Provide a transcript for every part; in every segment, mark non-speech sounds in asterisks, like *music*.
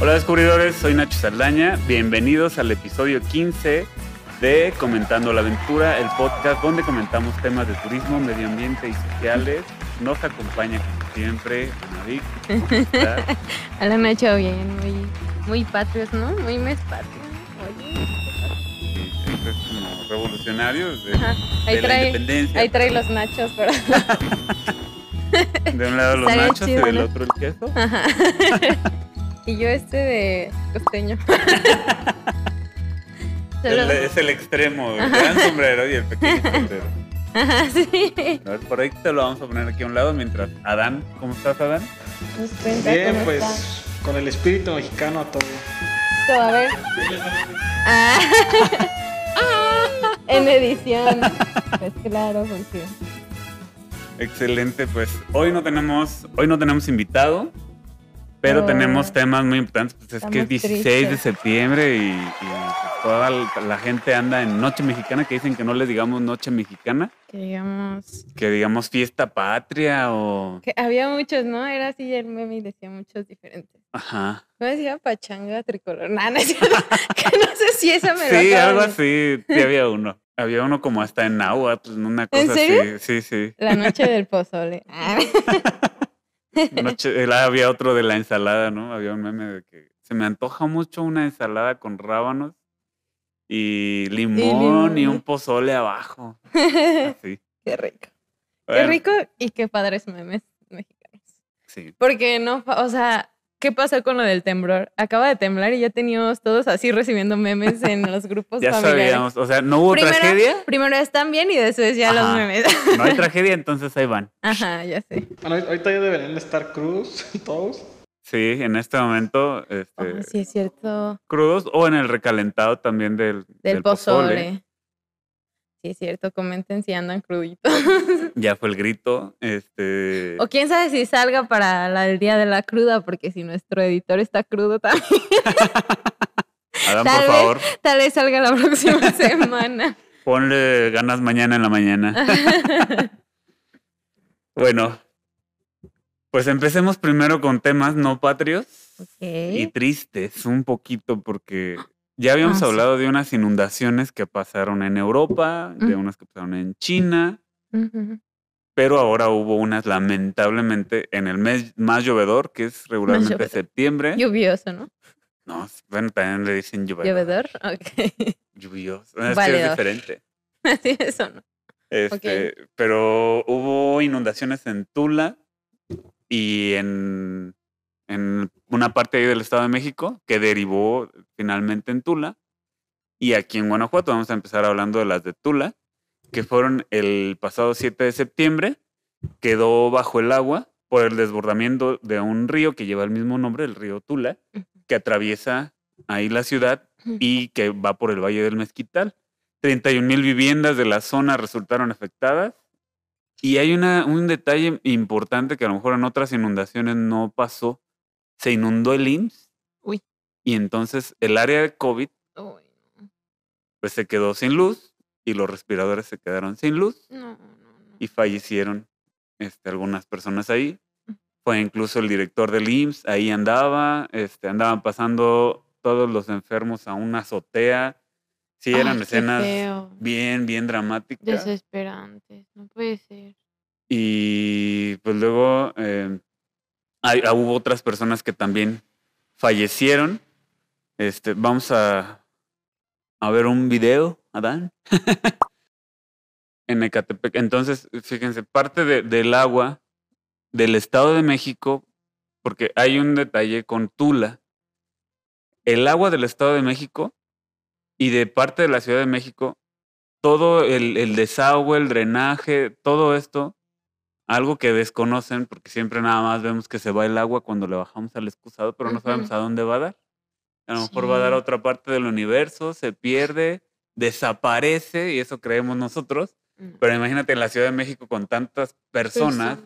Hola descubridores, soy Nacho Saldaña. Bienvenidos al episodio 15 de Comentando la Aventura, el podcast donde comentamos temas de turismo, medio ambiente y sociales. Nos acompaña como siempre Anavic. *laughs* Hola Nacho, bien, muy, muy patrios, ¿no? Muy mes patrio. Oye. Sí, siempre es como revolucionarios de, Ajá, Ahí de la independencia. ahí trae los nachos, pero *laughs* De un lado los nachos y del ¿no? otro el queso. Ajá. *laughs* y yo este de costeño. *laughs* El- es el extremo, el gran sombrero y el pequeño *laughs* sombrero. Ajá, sí. A ver, por ahí te lo vamos a poner aquí a un lado mientras Adán, ¿cómo estás Adán? Cuenta Bien, cómo pues con el espíritu mexicano a todo. Esto, a ver. Ah. *laughs* en edición. Pues claro, porque Excelente, pues hoy no tenemos, hoy no tenemos invitado, pero Oh. tenemos temas muy importantes, pues es que es Estamos 16 de septiembre y, y, pues, toda la, gente anda en Noche Mexicana, que dicen que no les digamos Noche Mexicana, que digamos que digamos fiesta patria o... que había muchos, ¿no? Era así el meme y decía muchos diferentes. Ajá. ¿Cómo decía? Pachanga tricolor. Nah, no *laughs* que no sé si esa me Sí, algo así, sí había uno. Había uno como hasta en náhuatl, una cosa ¿En serio? así. Sí, sí. La noche del pozole. *laughs* Ah. Noche, el- había otro de la ensalada, ¿no? Había un meme de que se me antoja mucho una ensalada con rábanos y limón y, limón. un pozole abajo. *laughs* Así. qué rico. Qué rico y qué padres memes mexicanos. Sí. Porque no, o sea, ¿qué pasó con lo del temblor? Acaba de temblar y ya teníamos todos así recibiendo memes en *laughs* los grupos Ya familiares. sabíamos, o sea, no hubo Primero- tragedia. Primero están bien y después ya los memes. *laughs* No hay *laughs* tragedia, entonces ahí van. Ajá, ya sé. Bueno, ahor- ahorita ya deberían estar crudos todos. Sí, en este momento, este, Oh, sí, es cierto. crudos o en el recalentado también del, Del, pozole. Sí, es cierto. Comenten si andan cruditos. *laughs* Ya fue el grito. Este, o quién sabe si salga para la, el día de la cruda, porque si nuestro editor está crudo también, *laughs* tal por vez- favor, tal vez salga la próxima *laughs* semana. ponle ganas mañana en la mañana. Bueno, pues empecemos primero con temas no patrios y Ok. tristes un poquito porque ya habíamos Ah, sí. hablado de unas inundaciones que pasaron en Europa, de unas que pasaron en China, pero ahora hubo unas lamentablemente en el mes más llovedor, que es regularmente septiembre. Lluvioso, ¿no? No, bueno, también le dicen llovedor. Llovedor. Ok. Lluvioso. Es que es diferente. *laughs* Así eso, ¿no? Este, Pero hubo inundaciones en Tula y en, en una parte ahí del Estado de México que derivó finalmente en Tula. Y aquí en Guanajuato vamos a empezar hablando de las de Tula, que fueron el pasado 7 de septiembre, quedó bajo el agua por el desbordamiento de un río que lleva el mismo nombre, el río Tula, que atraviesa ahí la ciudad y que va por el Valle del Mezquital. 31 mil viviendas de la zona resultaron afectadas. Y hay una, un detalle importante que a lo mejor en otras inundaciones no pasó. Se inundó el IMSS. Uy. Y entonces el área de COVID Uy, pues se quedó sin luz y los respiradores se quedaron sin luz no, no, no. y fallecieron este, algunas personas ahí. Mm. Fue incluso el director del IMSS, ahí andaba, este, andaban pasando todos los enfermos a una azotea. Sí, eran Ay, escenas feo. bien, bien dramáticas. Desesperantes. No puede ser. Y pues luego eh, hay- ah, hubo otras personas que también fallecieron. Este, vamos a, a ver un video, Adán. *laughs* en Ecatepec. Entonces, fíjense, parte de- del agua del Estado de México, porque hay un detalle con Tula. El agua del Estado de México y de parte de la Ciudad de México, todo el, el desagüe, el drenaje, todo esto, algo que desconocen, porque siempre nada más vemos que se va el agua cuando le bajamos al excusado, pero no sabemos a dónde va a dar. A lo mejor va a dar a Sí. otra parte del universo, se pierde, desaparece, y eso creemos nosotros. Mm. Pero imagínate en la Ciudad de México con tantas personas,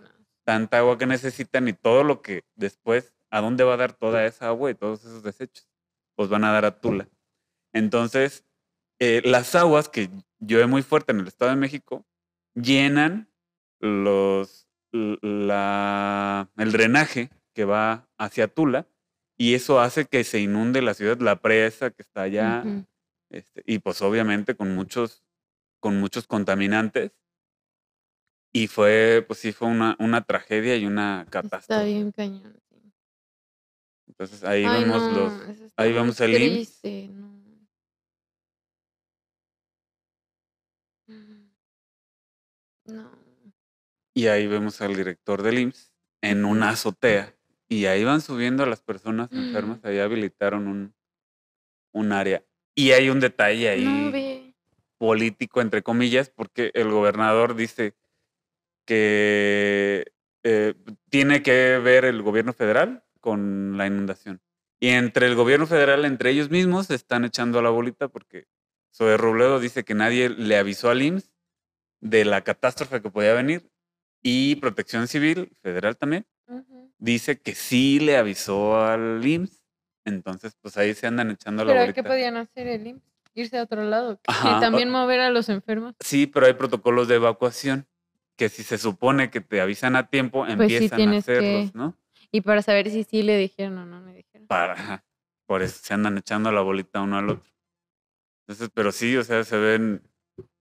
tanta agua que necesitan y todo lo que después, ¿a dónde va a dar toda esa agua y todos esos desechos? Pues van a dar a Tula. Entonces, eh, las aguas que llueve muy fuerte en el Estado de México llenan los, la, el drenaje que va hacia Tula y eso hace que se inunde la ciudad, la presa que está allá, este, y pues obviamente con muchos, con muchos contaminantes. Y fue, pues sí, fue una, una tragedia y una Está catástrofe. bien cañón. Entonces ahí Ay, vemos no, los, está ahí vemos el IMSS. triste, no. No. Y ahí vemos al director del IMSS en una azotea. Y ahí van subiendo a las personas enfermas. Ahí habilitaron un, un área. Y hay un detalle ahí No político, entre comillas, porque el gobernador dice que eh, tiene que ver el gobierno federal con la inundación. Y entre el gobierno federal, entre ellos mismos, se están echando a la bolita porque Zoe Robledo dice que nadie le avisó al IMSS de la catástrofe que podía venir. Y Protección Civil Federal también dice que sí le avisó al IMSS. Entonces, pues ahí se andan echando la ¿Pero bolita. qué podían hacer el IMSS? Irse a otro lado. o- También mover a los enfermos. Sí, pero hay protocolos de evacuación que si se supone que te avisan a tiempo, Pues sí empiezan a hacerlos, que- ¿no? Y para saber si sí le dijeron o no le dijeron. Para, por eso se andan echando la bolita uno al otro. Entonces, pero sí, o sea, se ven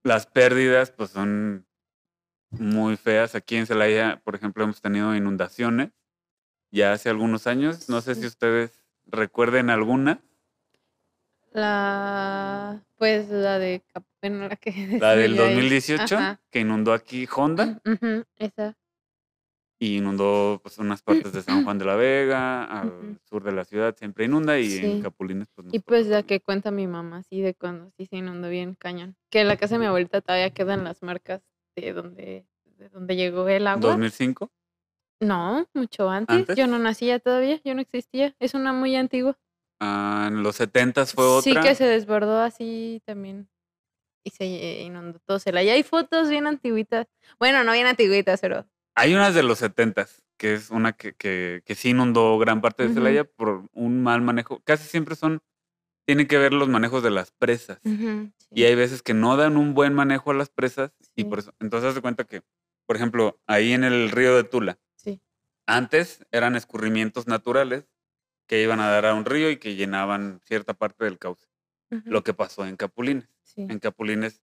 las pérdidas, pues son muy feas. Aquí en Celaya, por ejemplo, hemos tenido inundaciones ya hace algunos años. No sé si ustedes recuerden alguna. La. Pues la de. Bueno, la que. *laughs* La del destruyó ahí. 2018, Ajá. que inundó aquí Honda. Ujú, Esa. y inundó pues, unas partes de San Juan de la Vega, al sur de la ciudad siempre inunda y en. Capulines pues no Y pues la que cuenta mi mamá, sí, de cuando sí se inundó bien cañón. Que en la casa de mi abuelita todavía quedan las marcas de donde, de donde llegó el agua. 2005. No, mucho antes. ¿Antes? Yo no nacía todavía, yo no existía. Es una muy antigua. Ah, en los 70 fue otra. Sí que se desbordó así también. Y se inundó todo Celaya. Hay fotos bien antiguitas. Bueno, no bien antiguitas, pero Hay unas de los 70 que es una que, que, que sí inundó gran parte de. Celaya por un mal manejo. Casi siempre son, tienen que ver los manejos de las presas. Y sí. hay veces que no dan un buen manejo a las presas y por eso, entonces de cuenta que, por ejemplo, ahí en el río de Tula, Sí. Antes eran escurrimientos naturales que iban a dar a un río y que llenaban cierta parte del cauce. Lo que pasó en Capulines. En Capulines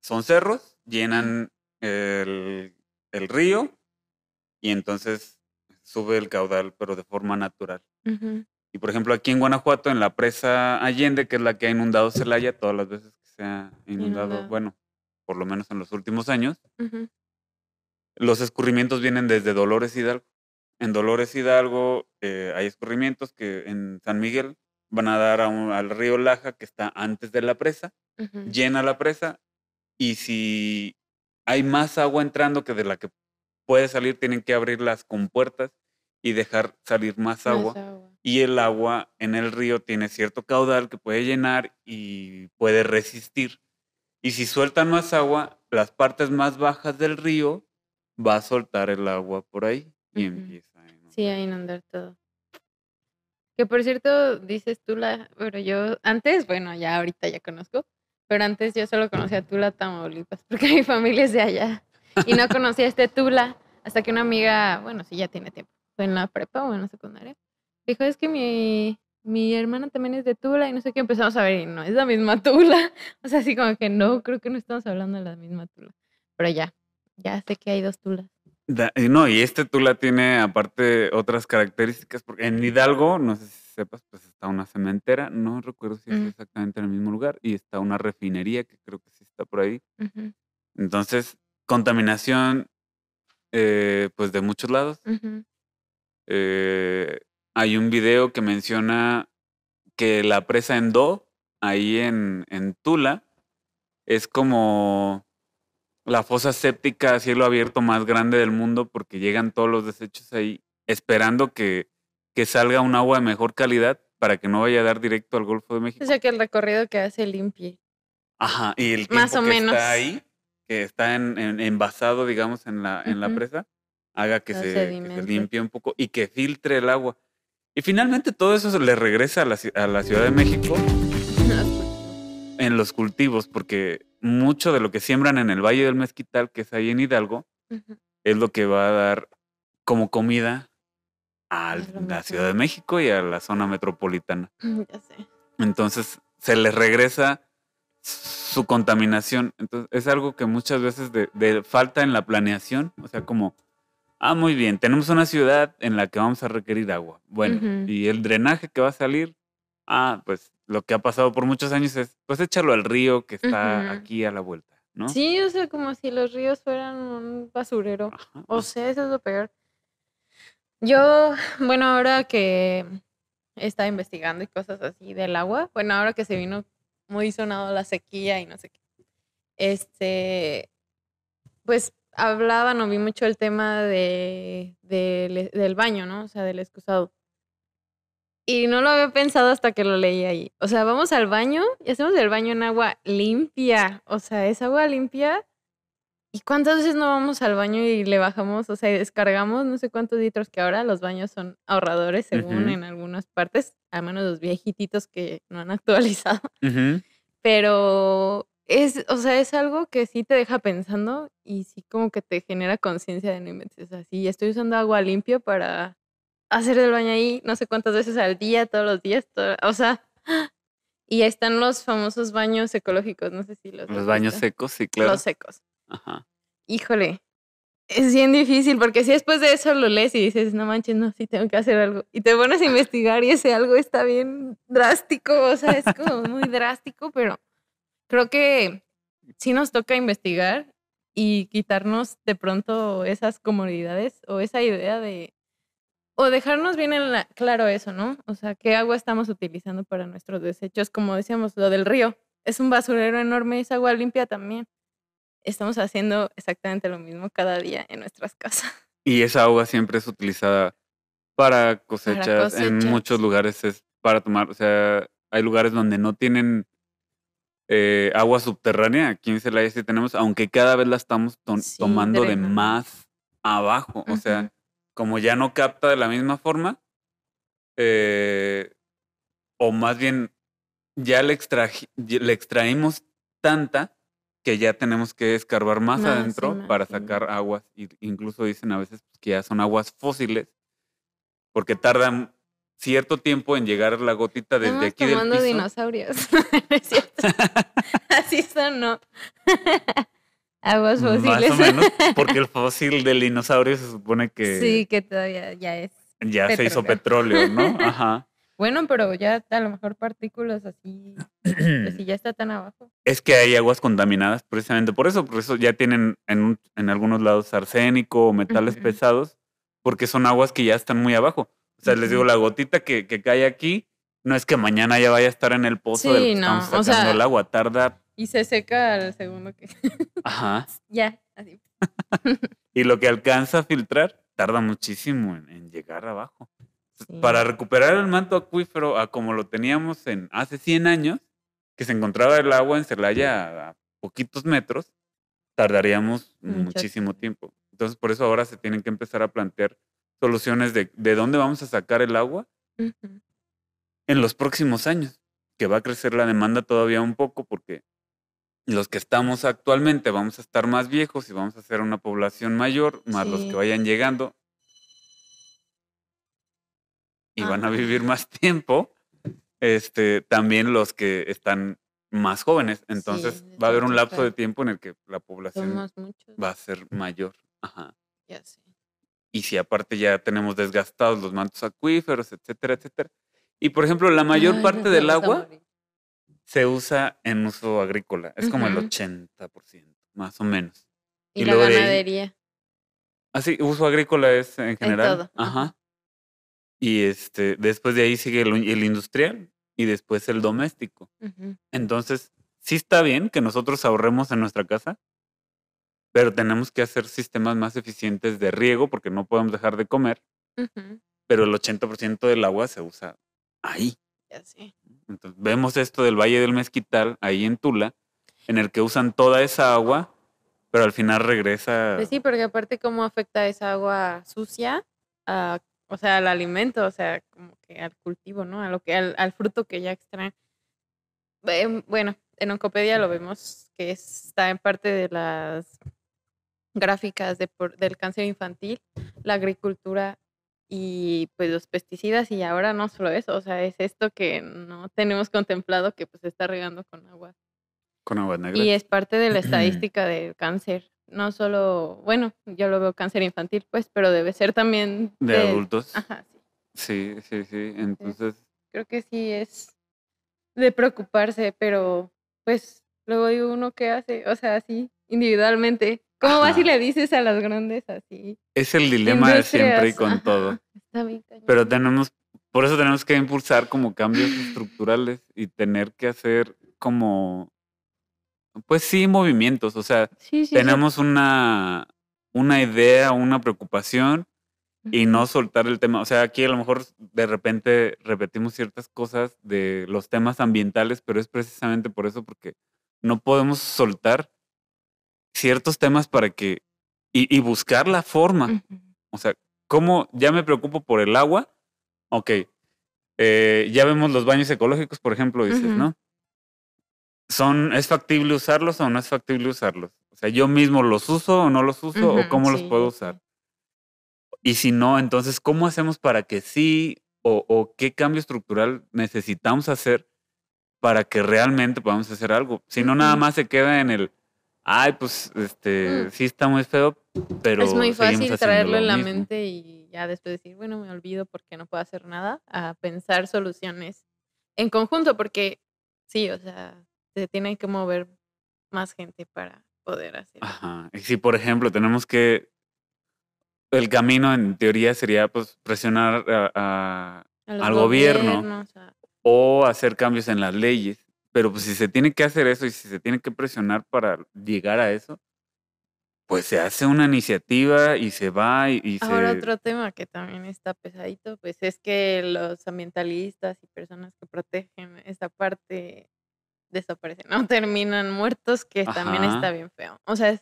son cerros, llenan el, el río y entonces sube el caudal, pero de forma natural. Y por ejemplo, aquí en Guanajuato, en la presa Allende, que es la que ha inundado Celaya todas las veces que se ha inundado, Inundado. bueno, por lo menos en los últimos años, los escurrimientos vienen desde Dolores Hidalgo. En Dolores Hidalgo eh, hay escurrimientos que en San Miguel van a dar a un- al río Laja, que está antes de la presa, llena la presa y si hay más agua entrando que de la que puede salir, tienen que abrir las compuertas y dejar salir más agua. Más agua. Y el agua en el río tiene cierto caudal que puede llenar y puede resistir. Y si sueltan más agua, las partes más bajas del río va a soltar el agua por ahí y empieza a inundar. Sí, a inundar todo. Que por cierto, dices Tula, pero yo antes, bueno, ya ahorita ya conozco, pero antes yo solo conocía Tula, Tamaulipas, *laughs* porque mi familia es de allá. Y no conocía este Tula hasta que una amiga, bueno, sí, ya tiene tiempo, fue en la prepa o en la secundaria, dijo, es que mi, mi hermana también es de Tula y no sé qué, empezamos a ver y no, es la misma Tula. *laughs* O sea, así como que no, creo que no estamos hablando de la misma Tula. Pero ya, ya sé que hay dos Tulas. Da- y no, y este Tula tiene aparte otras características, porque en Hidalgo, no sé si sepas, pues está una cementera, no recuerdo si es exactamente en el mismo lugar, y está una refinería que creo que sí está por ahí. Entonces, contaminación, eh, pues de muchos lados. Eh, hay un video que menciona que la presa en Do, ahí en, en Tula, es como la fosa séptica a cielo abierto más grande del mundo porque llegan todos los desechos ahí esperando que, que salga un agua de mejor calidad para que no vaya a dar directo al Golfo de México. O sea que el recorrido que hace limpie. Ajá, y el Más tiempo o que menos. está ahí, que está en, en- envasado, digamos, en la, en la presa, haga que se, que se sedimentos. limpie un poco y que filtre el agua. Y finalmente todo eso se le regresa a la, a la Ciudad de México *laughs* en los cultivos, porque mucho de lo que siembran en el Valle del Mezquital, que es ahí en Hidalgo, es lo que va a dar como comida a la Ciudad de México y a la zona metropolitana. *laughs* Ya sé. Entonces se les regresa su contaminación. Entonces es algo que muchas veces de, de falta en la planeación. O sea, como, ah, muy bien, tenemos una ciudad en la que vamos a requerir agua. Bueno, y el drenaje que va a salir, ah, pues lo que ha pasado por muchos años es, pues échalo al río que está aquí a la vuelta, ¿no? Sí, o sea, como si los ríos fueran un basurero. Ajá, O sea, eso es lo peor. Yo, bueno, ahora que estaba investigando y cosas así del agua, bueno, ahora que se vino muy sonado la sequía y no sé qué, este, pues hablaban o vi mucho el tema de, del- del baño, ¿no? O sea, del excusado. Y no lo había pensado hasta que lo leí ahí. O sea, vamos al baño y hacemos el baño en agua limpia. O sea, es agua limpia. ¿Y cuántas veces no vamos al baño y le bajamos, o sea, y descargamos no sé cuántos litros que ahora los baños son ahorradores según Ujú. en algunas partes, al menos los viejititos que no han *laughs* actualizado. Ujú. Pero es, o sea, es algo que sí te deja pensando y sí como que te genera conciencia de no inventes. O sea, sí, estoy usando agua limpia para hacer el baño ahí no sé cuántas veces al día, todos los días, todo- o sea, y ahí están los famosos baños ecológicos, no sé si los Los baños visto. secos, sí, claro. Los secos. Ajá. Híjole, es bien difícil porque si después de eso lo lees y dices, no manches, no, sí tengo que hacer algo. Y te pones a investigar y ese algo está bien drástico, o sea, es como muy drástico, pero creo que sí nos toca investigar y quitarnos de pronto esas comodidades o esa idea de, o dejarnos bien en la- claro eso, ¿no? O sea, qué agua estamos utilizando para nuestros desechos, como decíamos, lo del río. Es un basurero enorme, es agua limpia también estamos haciendo exactamente lo mismo cada día en nuestras *laughs* casas. Y esa agua siempre es utilizada para cosechas. En cosechas. muchos lugares es para tomar. O sea, hay lugares donde no tienen eh, agua subterránea. Aquí en Celaya sí tenemos, aunque cada vez la estamos to- Sí, tomando de más abajo. O sea, como ya no capta de la misma forma, eh, o más bien ya le, ya le extraímos tanta que ya tenemos que escarbar más, adentro más, para sí. sacar aguas. Y incluso dicen a veces pues, que ya son aguas fósiles, porque tardan cierto tiempo en llegar la gotita desde Estamos aquí del piso. dinosaurios. *laughs* No es cierto. *laughs* Así son, ¿no? *laughs* Aguas Más fósiles. o menos, porque el fósil del dinosaurio se supone que Sí, que todavía ya es. ya se hizo petróleo. petróleo, ¿no? Ajá. Bueno, pero ya a lo mejor partículas así, pues si ya está tan abajo. es que hay aguas contaminadas precisamente por eso, por eso ya tienen en, un- en algunos lados arsénico o metales pesados, porque son aguas que ya están muy abajo. O sea, les digo, la gotita que, que cae aquí, no es que mañana ya vaya a estar en el pozo del Sí, que no, estamos o sacando sea- el agua, tarda, Y se seca al segundo que. *laughs* ajá, ya, así. *laughs* y lo que alcanza a filtrar tarda muchísimo en, en llegar abajo. Sí. Para recuperar el manto acuífero a como lo teníamos en hace 100 años, que se encontraba el agua en Celaya a poquitos metros, tardaríamos muchísimo tiempo. Entonces, por eso ahora se tienen que empezar a plantear soluciones de, de dónde vamos a sacar el agua en los próximos años, que va a crecer la demanda todavía un poco porque los que estamos actualmente vamos a estar más viejos y vamos a ser una población mayor, más los que vayan llegando y van a vivir más *laughs* tiempo, este, también los que están más jóvenes. Entonces Sí, va a haber un lapso de tiempo en el que la población va a ser mayor. Ajá. Ya sé. Y si aparte ya tenemos desgastados los mantos acuíferos, etcétera, etcétera. Y por ejemplo, la mayor Ay, parte del agua se usa en uso agrícola. Es como el Ujú. 80%, más o menos. Y, y la de ahí- ganadería. Así, uso agrícola es en general. todo, Ajá. Y este, después de ahí sigue el, el industrial y después el doméstico. Entonces, sí está bien que nosotros ahorremos en nuestra casa, pero tenemos que hacer sistemas más eficientes de riego porque no podemos dejar de comer, pero el 80% del agua se usa ahí. Ya sé. Entonces, vemos esto del Valle del Mezquital, ahí en Tula, en el que usan toda esa agua, pero al final regresa. Pues sí, porque aparte cómo afecta esa agua sucia a, o sea, al alimento, o sea, como que al cultivo, ¿no? A lo que, al, al fruto que ya extraen. Em, Bueno, en Oncopedia lo vemos que está en parte de las gráficas de por- del cáncer infantil, la agricultura y pues los pesticidas y ahora no solo eso, o sea, es esto que no tenemos contemplado que pues se está regando con agua. Con agua negra. Y es parte de la *clears throat* estadística del cáncer. No solo, bueno, yo lo veo cáncer infantil, pues, pero debe ser también de, adultos. Ajá, sí. Sí, sí, sí. Entonces, Creo que sí es de preocuparse, pero pues luego digo uno qué hace, o sea, así, individualmente. ¿Cómo vas y le dices a las grandes así? es el dilema de siempre y con Ajá, todo. Está bien. Pero tenemos, por eso tenemos que impulsar como cambios estructurales y tener que hacer como, pues sí, movimientos. O sea, sí, sí, sí. tenemos una, una idea, una preocupación y no soltar el tema. O sea, aquí a lo mejor de repente repetimos ciertas cosas de los temas ambientales, pero es precisamente por eso, porque no podemos soltar ciertos temas para que, y, y buscar la forma. O sea, ¿cómo ya me preocupo por el agua? Ok, eh, ya vemos los baños ecológicos, por ejemplo, dices. ¿no? ¿Son, ¿Es factible usarlos o no es factible usarlos? O sea, ¿yo mismo los uso o no los uso o cómo los puedo usar? Y si no, entonces, ¿cómo hacemos para que sí o, o qué cambio estructural necesitamos hacer para que realmente podamos hacer algo? Si no, nada más se queda en el, ay, pues, este, Mm. sí está muy feo, pero es muy fácil traerlo lo en la mismo". mente y ya después decir, bueno, me olvido porque no puedo hacer nada, a pensar soluciones en conjunto, porque sí, o sea, se tiene que mover más gente para poder hacer. Ajá. Y si, por ejemplo, tenemos que. El camino, en teoría, sería pues presionar a- a- A los al gobierno. o hacer cambios en las leyes. Pero pues si se tiene que hacer eso y si se tiene que presionar para llegar a eso, pues se hace una iniciativa y se va y, y Ahora se. otro tema que también está pesadito, pues es que los ambientalistas y personas que protegen esta parte desaparecen, ¿no? *laughs* Terminan muertos, que también Ajá. está bien feo. O sea, es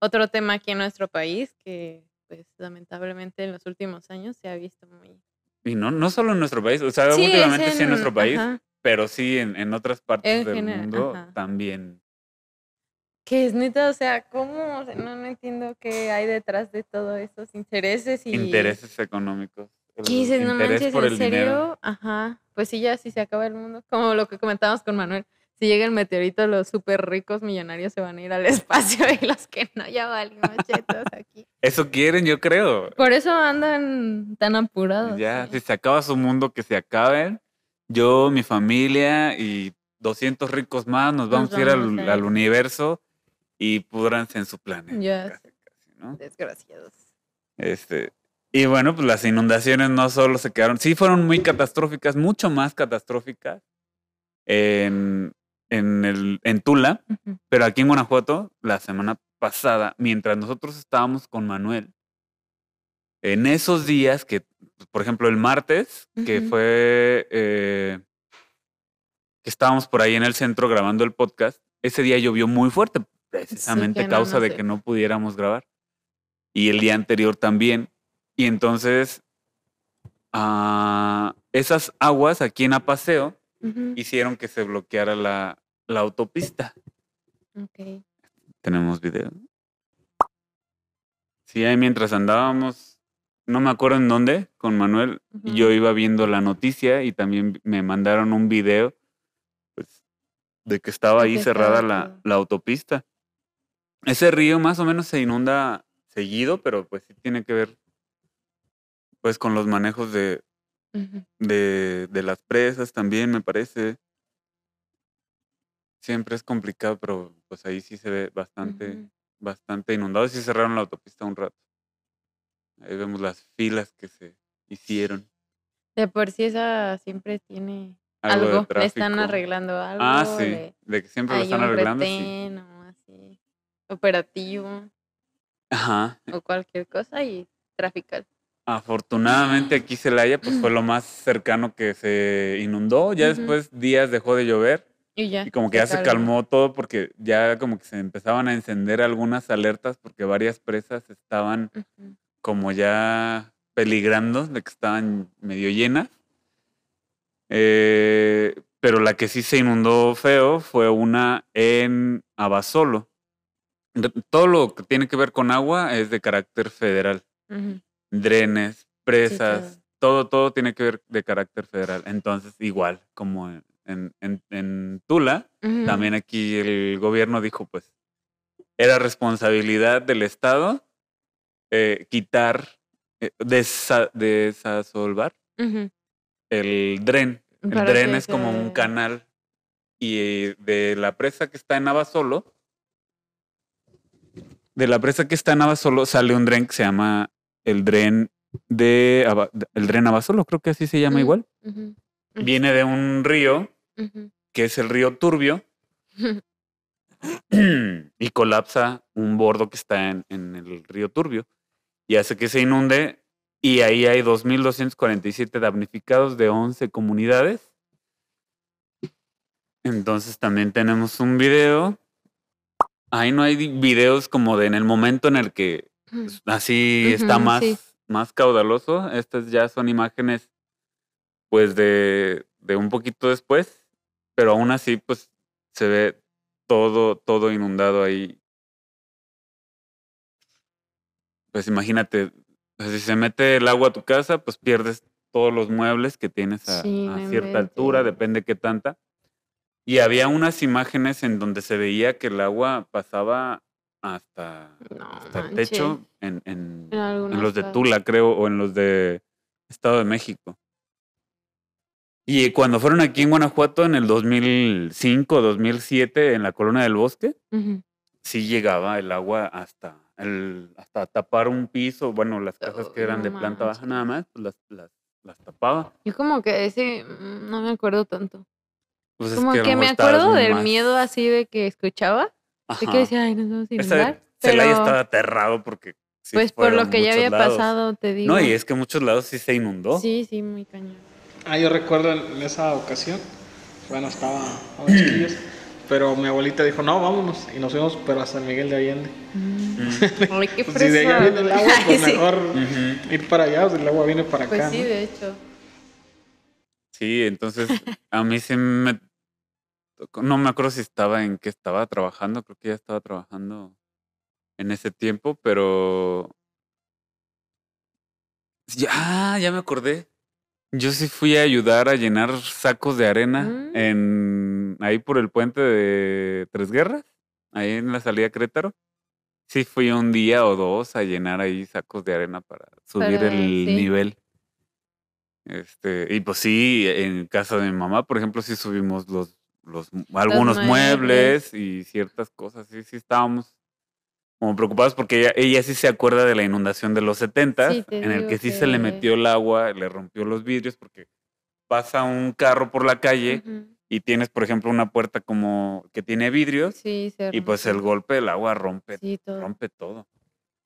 otro tema aquí en nuestro país que, pues, lamentablemente en los últimos años se ha visto muy... Y no, no solo en nuestro país, o sea, Sí, últimamente sí en en- nuestro país, ajá. Pero sí en, en otras partes En del general, mundo ajá. también. Que es neta, o sea, ¿cómo? O sea, no, no entiendo qué hay detrás de todos esos intereses y... Intereses económicos. ¿Qué dices? No manches, por ¿en serio? dinero. Ajá. Pues sí, ya si se acaba el mundo. Como lo que comentábamos con Manuel. Si llega el meteorito, los súper ricos millonarios se van a ir al *laughs* espacio y los que no, ya valimos chetos aquí. Eso quieren, yo creo. Por eso andan tan apurados. Ya, sí. si se acaba su mundo, que se acaben. Yo, mi familia y 200 ricos más nos vamos a ir al, a al ir. universo y pudranse en su planeta. Casi, casi, ¿no? Desgraciados. Este, y bueno, pues las inundaciones no solo se quedaron, sí fueron muy catastróficas, mucho más catastróficas en, en, el, en Tula, pero aquí en Guanajuato, la semana pasada, mientras nosotros estábamos con Manuel, en esos días que, por ejemplo, el martes, que fue eh, que estábamos por ahí en el centro grabando el podcast, ese día llovió muy fuerte, precisamente no causa de que no pudiéramos grabar. Y el día anterior también. Y entonces, ah, esas aguas aquí en Apaseo Ujú. hicieron que se bloqueara la, la autopista. Ok. Tenemos video. Sí, ahí mientras andábamos, no me acuerdo en dónde, con Manuel, y Ujú. yo iba viendo la noticia y también me mandaron un video pues, de que estaba ahí cerrada la, autopista. Ese río más o menos se inunda seguido, pero pues sí tiene que ver pues con los manejos de, de, de las presas también, me parece. Siempre es complicado, pero pues ahí sí se ve bastante, bastante inundado. Sí cerraron la autopista un rato. Ahí vemos las filas que se hicieron. De por sí esa siempre tiene Algo, algo. de Le están arreglando algo. Ah, sí. De que siempre lo están arreglando. sí. retén o así. Operativo Ajá. o cualquier cosa y trafical. Afortunadamente aquí Celaya pues fue *clears throat* lo más cercano que se inundó. Ya después días dejó de llover Y ya. y como que ya se calmó todo porque ya como que se empezaban a encender algunas alertas porque varias presas estaban. Como ya peligrando de que estaban medio llenas. Eh, pero la que sí se inundó feo fue una en Abasolo. Todo lo que tiene que ver con agua es de carácter federal. Drenes, presas, todo, todo tiene que ver de carácter federal. Entonces, igual, como en, en- en- Tula, también aquí el gobierno dijo, pues, era responsabilidad del Estado eh, quitar, eh, desa- desasolvar el dren. El Para dren es como un canal y eh, de la presa que está en Navasolo, de la presa que está en Navasolo sale un dren que se llama el dren de Aba- el dren Navasolo, creo que así se llama Mm. igual. Viene de un río que es el río Turbio *laughs* y colapsa un bordo que está en, en el río Turbio y hace que se inunde y ahí hay 2.247 damnificados de 11 comunidades. Entonces también tenemos un video. Ahí no hay videos como de en el momento en el que así está más, sí. más caudaloso. Estas ya son imágenes pues de, de un poquito después, pero aún así pues se ve todo, todo inundado ahí. Pues imagínate, pues, si se mete el agua a tu casa, pues pierdes todos los muebles que tienes a, Sí, a no cierta altura, depende qué tanta. Y había unas imágenes en donde se veía que el agua pasaba hasta, No hasta el techo en, en- En en algunas los de. Tula, creo, o en los de Estado de México. Y cuando fueron aquí en Guanajuato en el 2005, 2007, en la Colonia del Bosque, Ujú. sí llegaba el agua hasta el, hasta tapar un piso. Bueno, las casas que Oh, eran no de planta baja nada más, pues las, las, las tapaba. Yo como que ese mm, no me acuerdo tanto. Pues es Como que, me acuerdo del más- miedo así de que escuchaba, de Ajá. que decía, ay, nos vamos a inundar. Celaya pero, estaba aterrado porque. sí pues por lo que ya había lados. pasado, te digo. No, y es que muchos lados sí se inundó. Sí, sí, muy cañón. Ah, yo recuerdo en esa ocasión, bueno, estaba a chiquillos, pero mi abuelita dijo, no, vámonos, y nos fuimos, pero a San Miguel de Allende. Mm. Ay, qué Pues *laughs* si de allá viene el agua, pues *laughs* sí. mejor ir para allá, pues el agua viene para Pues acá, sí, ¿no? de hecho. Sí, entonces a mí sí me tocó- no me acuerdo si estaba en qué estaba trabajando, creo que ya estaba trabajando en ese tiempo, pero ya, ah, ya me acordé. Yo sí fui a ayudar a llenar sacos de arena Mm. en ahí por el puente de Tres Guerras, ahí en la salida a Querétaro. Sí fui un día o dos a llenar ahí sacos de arena para subir Para- el sí. nivel. Este, y pues sí, en casa de mi mamá, por ejemplo, sí subimos los, los algunos muebles muebles. y ciertas cosas. Sí, sí estábamos como preocupados porque ella, ella sí se acuerda de la inundación de los 70 Sí, en el que sí se le que- metió el agua, le rompió los vidrios porque pasa un carro por la calle Ujú. Y tienes, por ejemplo, una puerta como que tiene vidrios Sí, se y pues el golpe del agua rompe Sí, todo. rompe todo.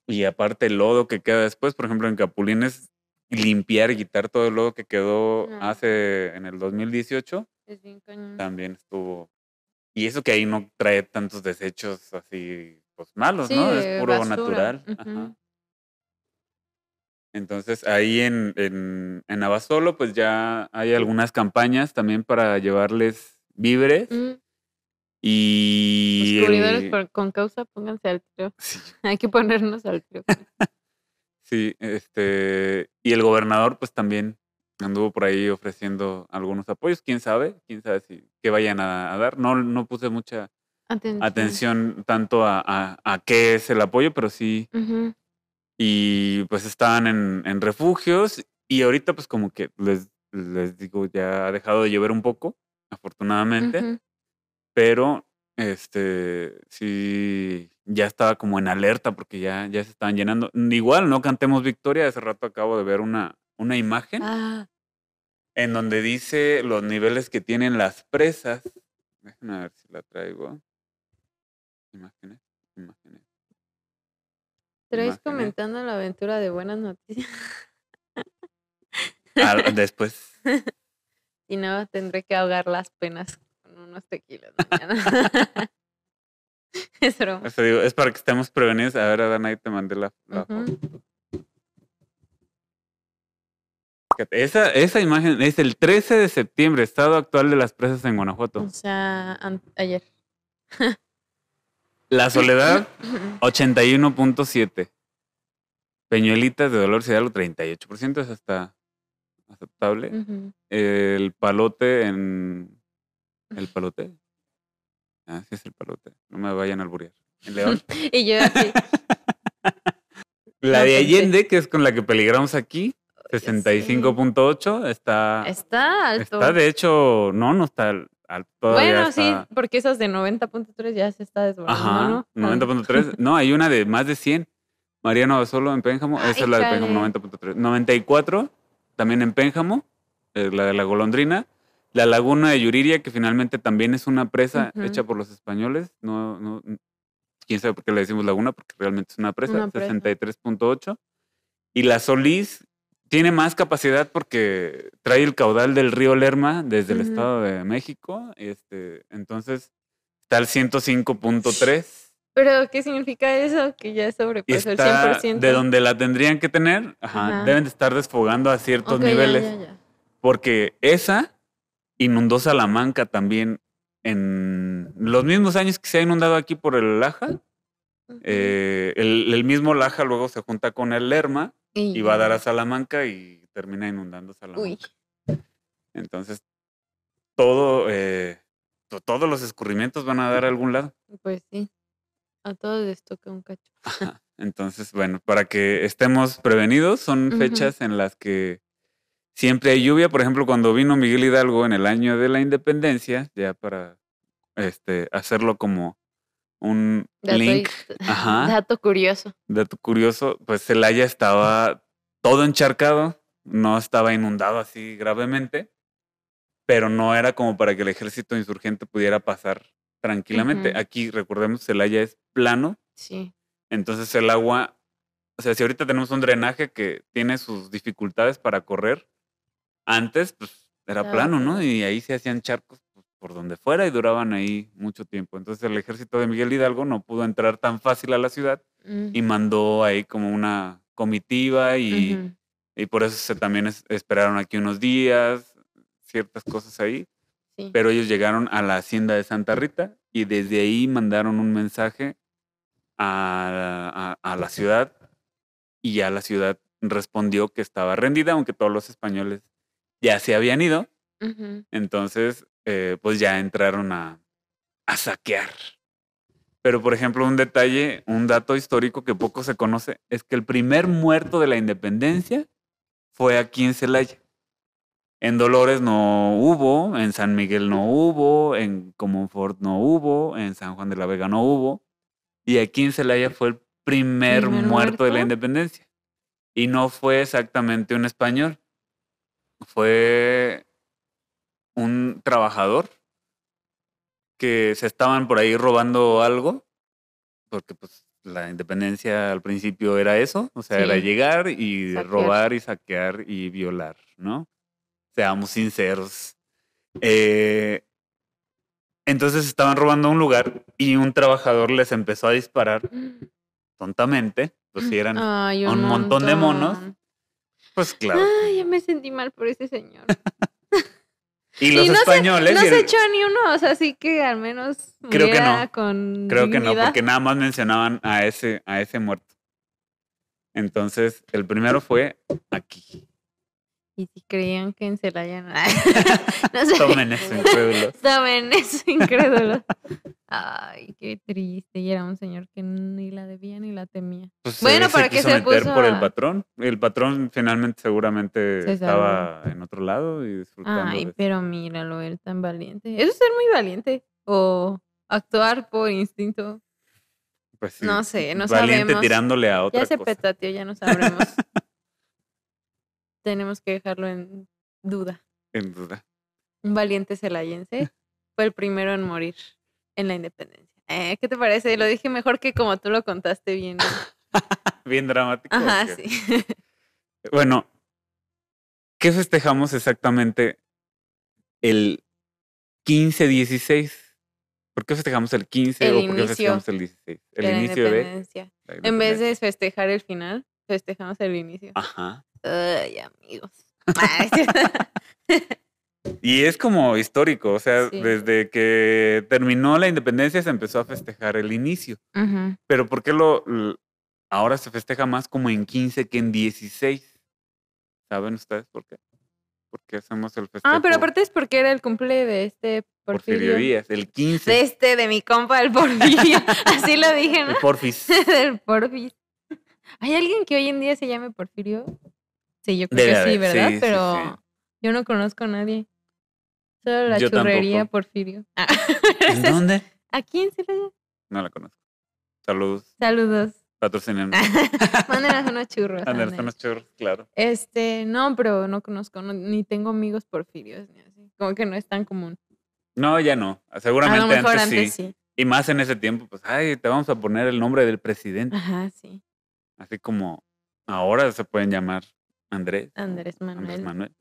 Y aparte el lodo que queda después, por ejemplo, en Capulines, limpiar y quitar todo el lodo que quedó No. hace en el 2018, Es bien cañón. también estuvo. Y eso que ahí no trae tantos desechos así, pues malos, Sí, ¿no? Es puro basura. natural. Ujú. Ajá. Entonces ahí en, en, en Abasolo, pues ya hay algunas campañas también para llevarles víveres Mm, y... cubridores el- por- con causa, pónganse al tiro. *laughs* Sí, *laughs* Hay que ponernos al tiro. *laughs* Sí, este, y el gobernador pues también anduvo por ahí ofreciendo algunos apoyos, quién sabe, quién sabe si qué vayan a, a dar. No, no puse mucha Atención. atención tanto a, a- a qué es el apoyo, pero sí. Y pues estaban en, en refugios y ahorita pues como que les, les digo, ya ha dejado de llover un poco, afortunadamente, pero este sí ya estaba como en alerta porque ya, ya se estaban llenando. Igual no cantemos victoria, hace rato acabo de ver una, una imagen Ah, en donde dice los niveles que tienen las presas. Déjenme ver si la traigo. Imágenes, imágenes. Traes comentando la aventura de buenas noticias. Ah, *laughs* después. Y no, tendré que ahogar las penas con unos tequilas mañana. *laughs* es broma. o sea, digo, es para que estemos prevenidos. A ver, Adán, ahí te mandé la, la foto. Esa, esa imagen es el 13 de septiembre, estado actual de las presas en Guanajuato. O sea, ayer. *laughs* La *laughs* Soledad, 81.7. Peñuelitas de Dolores Hidalgo, 38%, eso está aceptable. El palote en. *laughs* ¿El palote? Ah, sí es el palote. No me vayan a alburear. En León. *laughs* Y yo así, La de. Allende, que es con la que peligramos aquí, "Oye, sí, 65.8, está. Está alto. Está de hecho, no, no está bueno, sí, porque esas de 90.3 ya se está desbordando, Ajá, ¿no? 90.3. No, hay una de más de 100. Mariano Basolo en Pénjamo. Esa Ay, es la de. Pénjamo, 90.3. 94, también en Pénjamo, eh, la de la golondrina. La laguna de Yuriria, que finalmente también es una presa Ujú. hecha por los españoles. No, no, quién sabe por qué le decimos laguna, porque realmente es una presa, Una presa. 63.8. Y la Solís tiene más capacidad porque trae el caudal del río Lerma desde el. Estado de México. Este, entonces está al 105.3. Pero, ¿qué significa eso? Que ya sobrepasó el está 100%. de donde la tendrían que tener, ajá, Ajá. deben de estar desfogando a ciertos Ok, ya, niveles. ya, ya. Porque esa inundó Salamanca también en los mismos años que se ha inundado aquí por el Laja. Eh, el, el mismo Laja luego se junta con el Lerma y va a dar a Salamanca y termina inundando Salamanca. Uy, Entonces, todo, eh, to- todos los escurrimientos van a dar a algún lado. pues sí. A todos les toca un cacho. Entonces, bueno, para que estemos prevenidos, son fechas en las que siempre hay lluvia. Por ejemplo, cuando vino Miguel Hidalgo en el año de la independencia, ya para este, hacerlo como un Dato, link, Ajá. dato curioso. dato curioso, pues Celaya estaba todo encharcado, no estaba inundado así gravemente, pero no era como para que el ejército insurgente pudiera pasar tranquilamente. Aquí, recordemos, Celaya es plano, Sí. entonces el agua, o sea, si ahorita tenemos un drenaje que tiene sus dificultades para correr, antes pues era plano, ¿no? Y ahí se hacían charcos por donde fuera y duraban ahí mucho tiempo. Entonces el ejército de Miguel Hidalgo no pudo entrar tan fácil a la ciudad y Mm. mandó ahí como una comitiva y, Ujú. y por eso se también es- esperaron aquí unos días, ciertas cosas ahí, Sí. pero ellos llegaron a la hacienda de Santa Rita y desde ahí mandaron un mensaje a, a- a la ciudad y ya la ciudad respondió que estaba rendida, aunque todos los españoles ya se habían ido, Ujú. entonces eh, pues ya entraron a, a saquear. Pero por ejemplo, un detalle, un dato histórico que poco se conoce, es que el primer muerto de la independencia fue aquí en Celaya. En Dolores no hubo, en San Miguel no hubo, en Comonfort no hubo, en San Juan de la Vega no hubo. Y aquí en Celaya fue el primer, ¿Primer muerto de la muerto? independencia. Y no fue exactamente un español, fue un trabajador que se estaban por ahí robando algo, porque pues la independencia al principio era eso, o sea, era llegar y Saquear. robar y saquear y violar, ¿no? Seamos sinceros. Eh, entonces estaban robando un lugar y un trabajador les empezó a disparar tontamente, pues si eran, Ay, un montón de monos. pues claro. Ay, ya me sentí mal por ese señor. *laughs* Y los no se- españoles... no el- se echó ni uno, o sea, sí que al menos Creo que no. con Creo que no, porque nada más mencionaban a ese, a ese muerto. Entonces, el primero fue aquí. Y si creían que en Celaya no, *laughs* no sé. Tomen eso, incrédulos. *laughs* Tomen eso, incrédulos. Ay, qué triste. Y era un señor que ni la debía ni la temía. Pues, Bueno, ¿para qué se puso por el patrón. El patrón finalmente seguramente Se estaba en otro lado y disfrutando Ay, de- pero míralo, él tan valiente. Eso es ser muy valiente. O actuar por instinto. pues, sí, no sé, no valiente sabemos. tirándole a otra Ya se cosa. petateó, ya no sabremos. *laughs* Tenemos que dejarlo en duda. En duda. Un valiente celayense *laughs* fue el primero en morir en la independencia. Eh, ¿Qué te parece? Lo dije mejor que como tú lo contaste bien. *laughs* Bien dramático. Ajá, sí. *laughs* Bueno, ¿qué festejamos exactamente el 15-16? ¿Por qué festejamos el 15 El o por qué festejamos el 16? El de la inicio de independencia. la En vez independencia. de festejar el final, festejamos el inicio. Ajá. Ay, amigos. *laughs* Y es como histórico, o sea, Sí. desde que terminó la independencia se empezó a festejar el inicio. Pero ¿por qué lo, ahora se festeja más como en 15 que en 16. ¿Saben ustedes por qué? Porque hacemos el festejo Ah, pero aparte es porque era el cumple de este Porfirio Porfirio. Díaz, el 15. De este, de mi compa, el Porfirio. *laughs* Así lo dije, ¿no? el Porfis. *laughs* Del Porfis. ¿Hay alguien que hoy en día se llame Porfirio? Sí, yo creo Debe que sí, ¿verdad? sí, Pero sí. yo no conozco a nadie. Solo la Yo churrería tampoco. Porfirio. *laughs* Ah, ¿En dónde? ¿Aquí en Celaya? No la conozco. Saludos. Saludos. Patrocinan. *laughs* Mándenos *laughs* unos churros. Ándale. unos churros, claro. Este, no, pero no conozco, no- ni tengo amigos porfirios, ni así. Como que no es tan común. No, ya no. A Seguramente lo mejor antes, antes sí. sí. Y más en ese tiempo, pues, ay, te vamos a poner el nombre del presidente. Ajá, sí. Así como ahora se pueden llamar Andrés. Andrés Andrés Manuel. Manuel.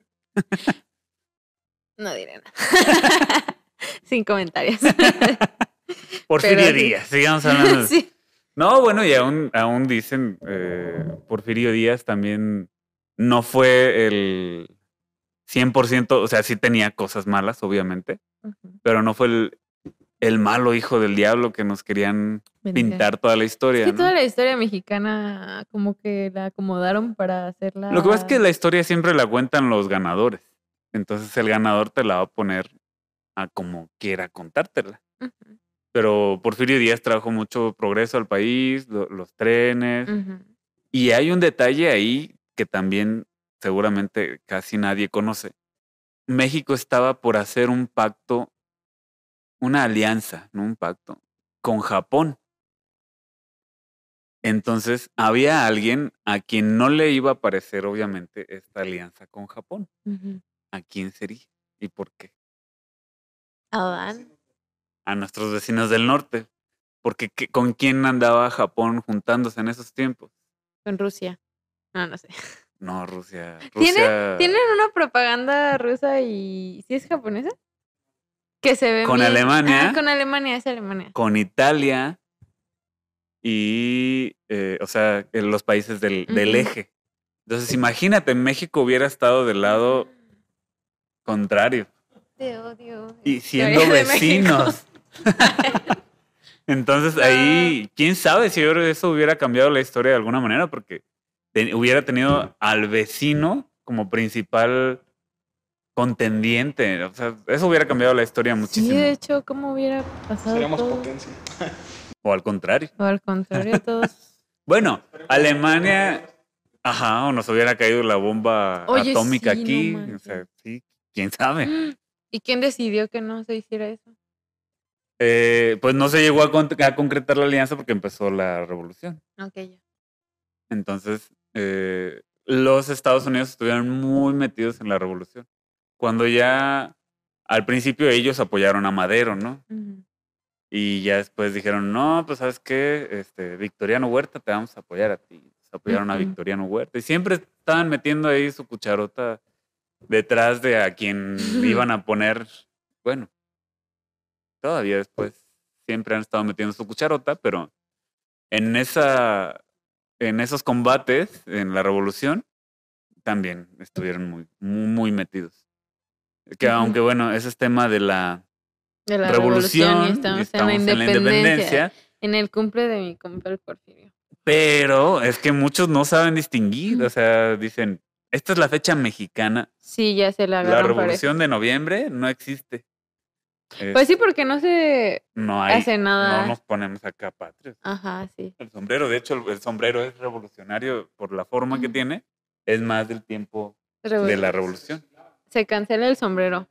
No diré nada. *laughs* *laughs* Sin comentarios. *laughs* Porfirio Pero. Díaz, sigamos hablando. sí. No, bueno, y aún, aún dicen, eh, Porfirio Díaz también no fue el 100%, o sea, sí tenía cosas malas, obviamente, pero no fue el, el malo hijo del diablo que nos querían pintar toda la historia. Es que ¿no? toda la historia mexicana como que la acomodaron para hacerla. Lo que pasa es que la historia siempre la cuentan los ganadores. Entonces el ganador te la va a poner a como quiera contártela. Ujú, Pero Porfirio Díaz trajo mucho progreso al país, lo- los trenes. Y hay un detalle ahí que también seguramente casi nadie conoce. México estaba por hacer un pacto, una alianza, no un pacto, con Japón. Entonces había alguien a quien no le iba a parecer, obviamente, esta alianza con Japón. ¿A quién sería? ¿Y por qué? Adán. A nuestros vecinos del norte. Porque ¿qué- ¿con quién andaba Japón juntándose en esos tiempos? Con Rusia. No, no sé. No, Rusia. ¿Tiene- Rusia ¿Tienen una propaganda rusa y. ¿Sí es japonesa? Que se ve. Con bien- Alemania. Ah, con Alemania, es Alemania. con Italia y, eh, o sea, en los países del, del eje. Entonces, imagínate, México hubiera estado del lado contrario Te odio. y siendo vecinos. *laughs* Entonces, ahí, quién sabe si eso hubiera cambiado la historia de alguna manera, porque te- hubiera tenido al vecino como principal contendiente. O sea, eso hubiera cambiado la historia Sí, muchísimo. de hecho, ¿cómo hubiera pasado Seríamos todo? potencia. O al contrario. O al contrario, *laughs* todos. Bueno, Alemania, ajá, o nos hubiera caído la bomba Oye, atómica sí, no aquí. o sea, sí, quién sabe. *gasps* ¿Y quién decidió que no se hiciera eso? Eh, pues no se llegó a, con- a concretar la alianza porque empezó la revolución. Ok, ya. Entonces, eh, los Estados Unidos estuvieron muy metidos en la revolución. Cuando ya al principio ellos apoyaron a Madero, ¿no? Y ya después dijeron, no, pues sabes qué, este, Victoriano Huerta, te vamos a apoyar a ti. Pues, apoyaron a Ujú. Victoriano Huerta. Y siempre estaban metiendo ahí su cucharota detrás de a quien *laughs* iban a poner, bueno, todavía después siempre han estado metiendo su cucharota, pero en esa, en esos combates, en la revolución, también estuvieron muy, muy, muy metidos. Que aunque bueno, ese es tema de la De la revolución, revolución, y estamos, en la independencia. En el cumple de mi compa el Porfirio. Pero es que muchos no saben distinguir, o sea, dicen, esta es la fecha mexicana, Sí, ya se la la revolución de noviembre no existe. Es- Pues sí, porque no se no hay, hace nada. no nos ponemos acá patrios. Ajá, sí. El sombrero, de hecho, el, el sombrero es revolucionario por la forma que tiene, es más del tiempo de la revolución. Se cancela el sombrero.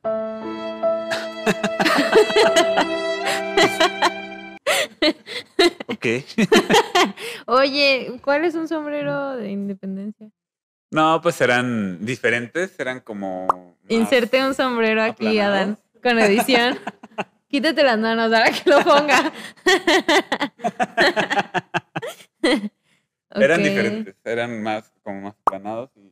Ok. Oye, ¿cuál es un sombrero de independencia? no, pues eran diferentes, eran como... Inserte un sombrero aquí, aplanados. Adán, con edición. *laughs* Quítate las manos ahora que lo ponga. *laughs* Eran diferentes, eran más, como más planados y.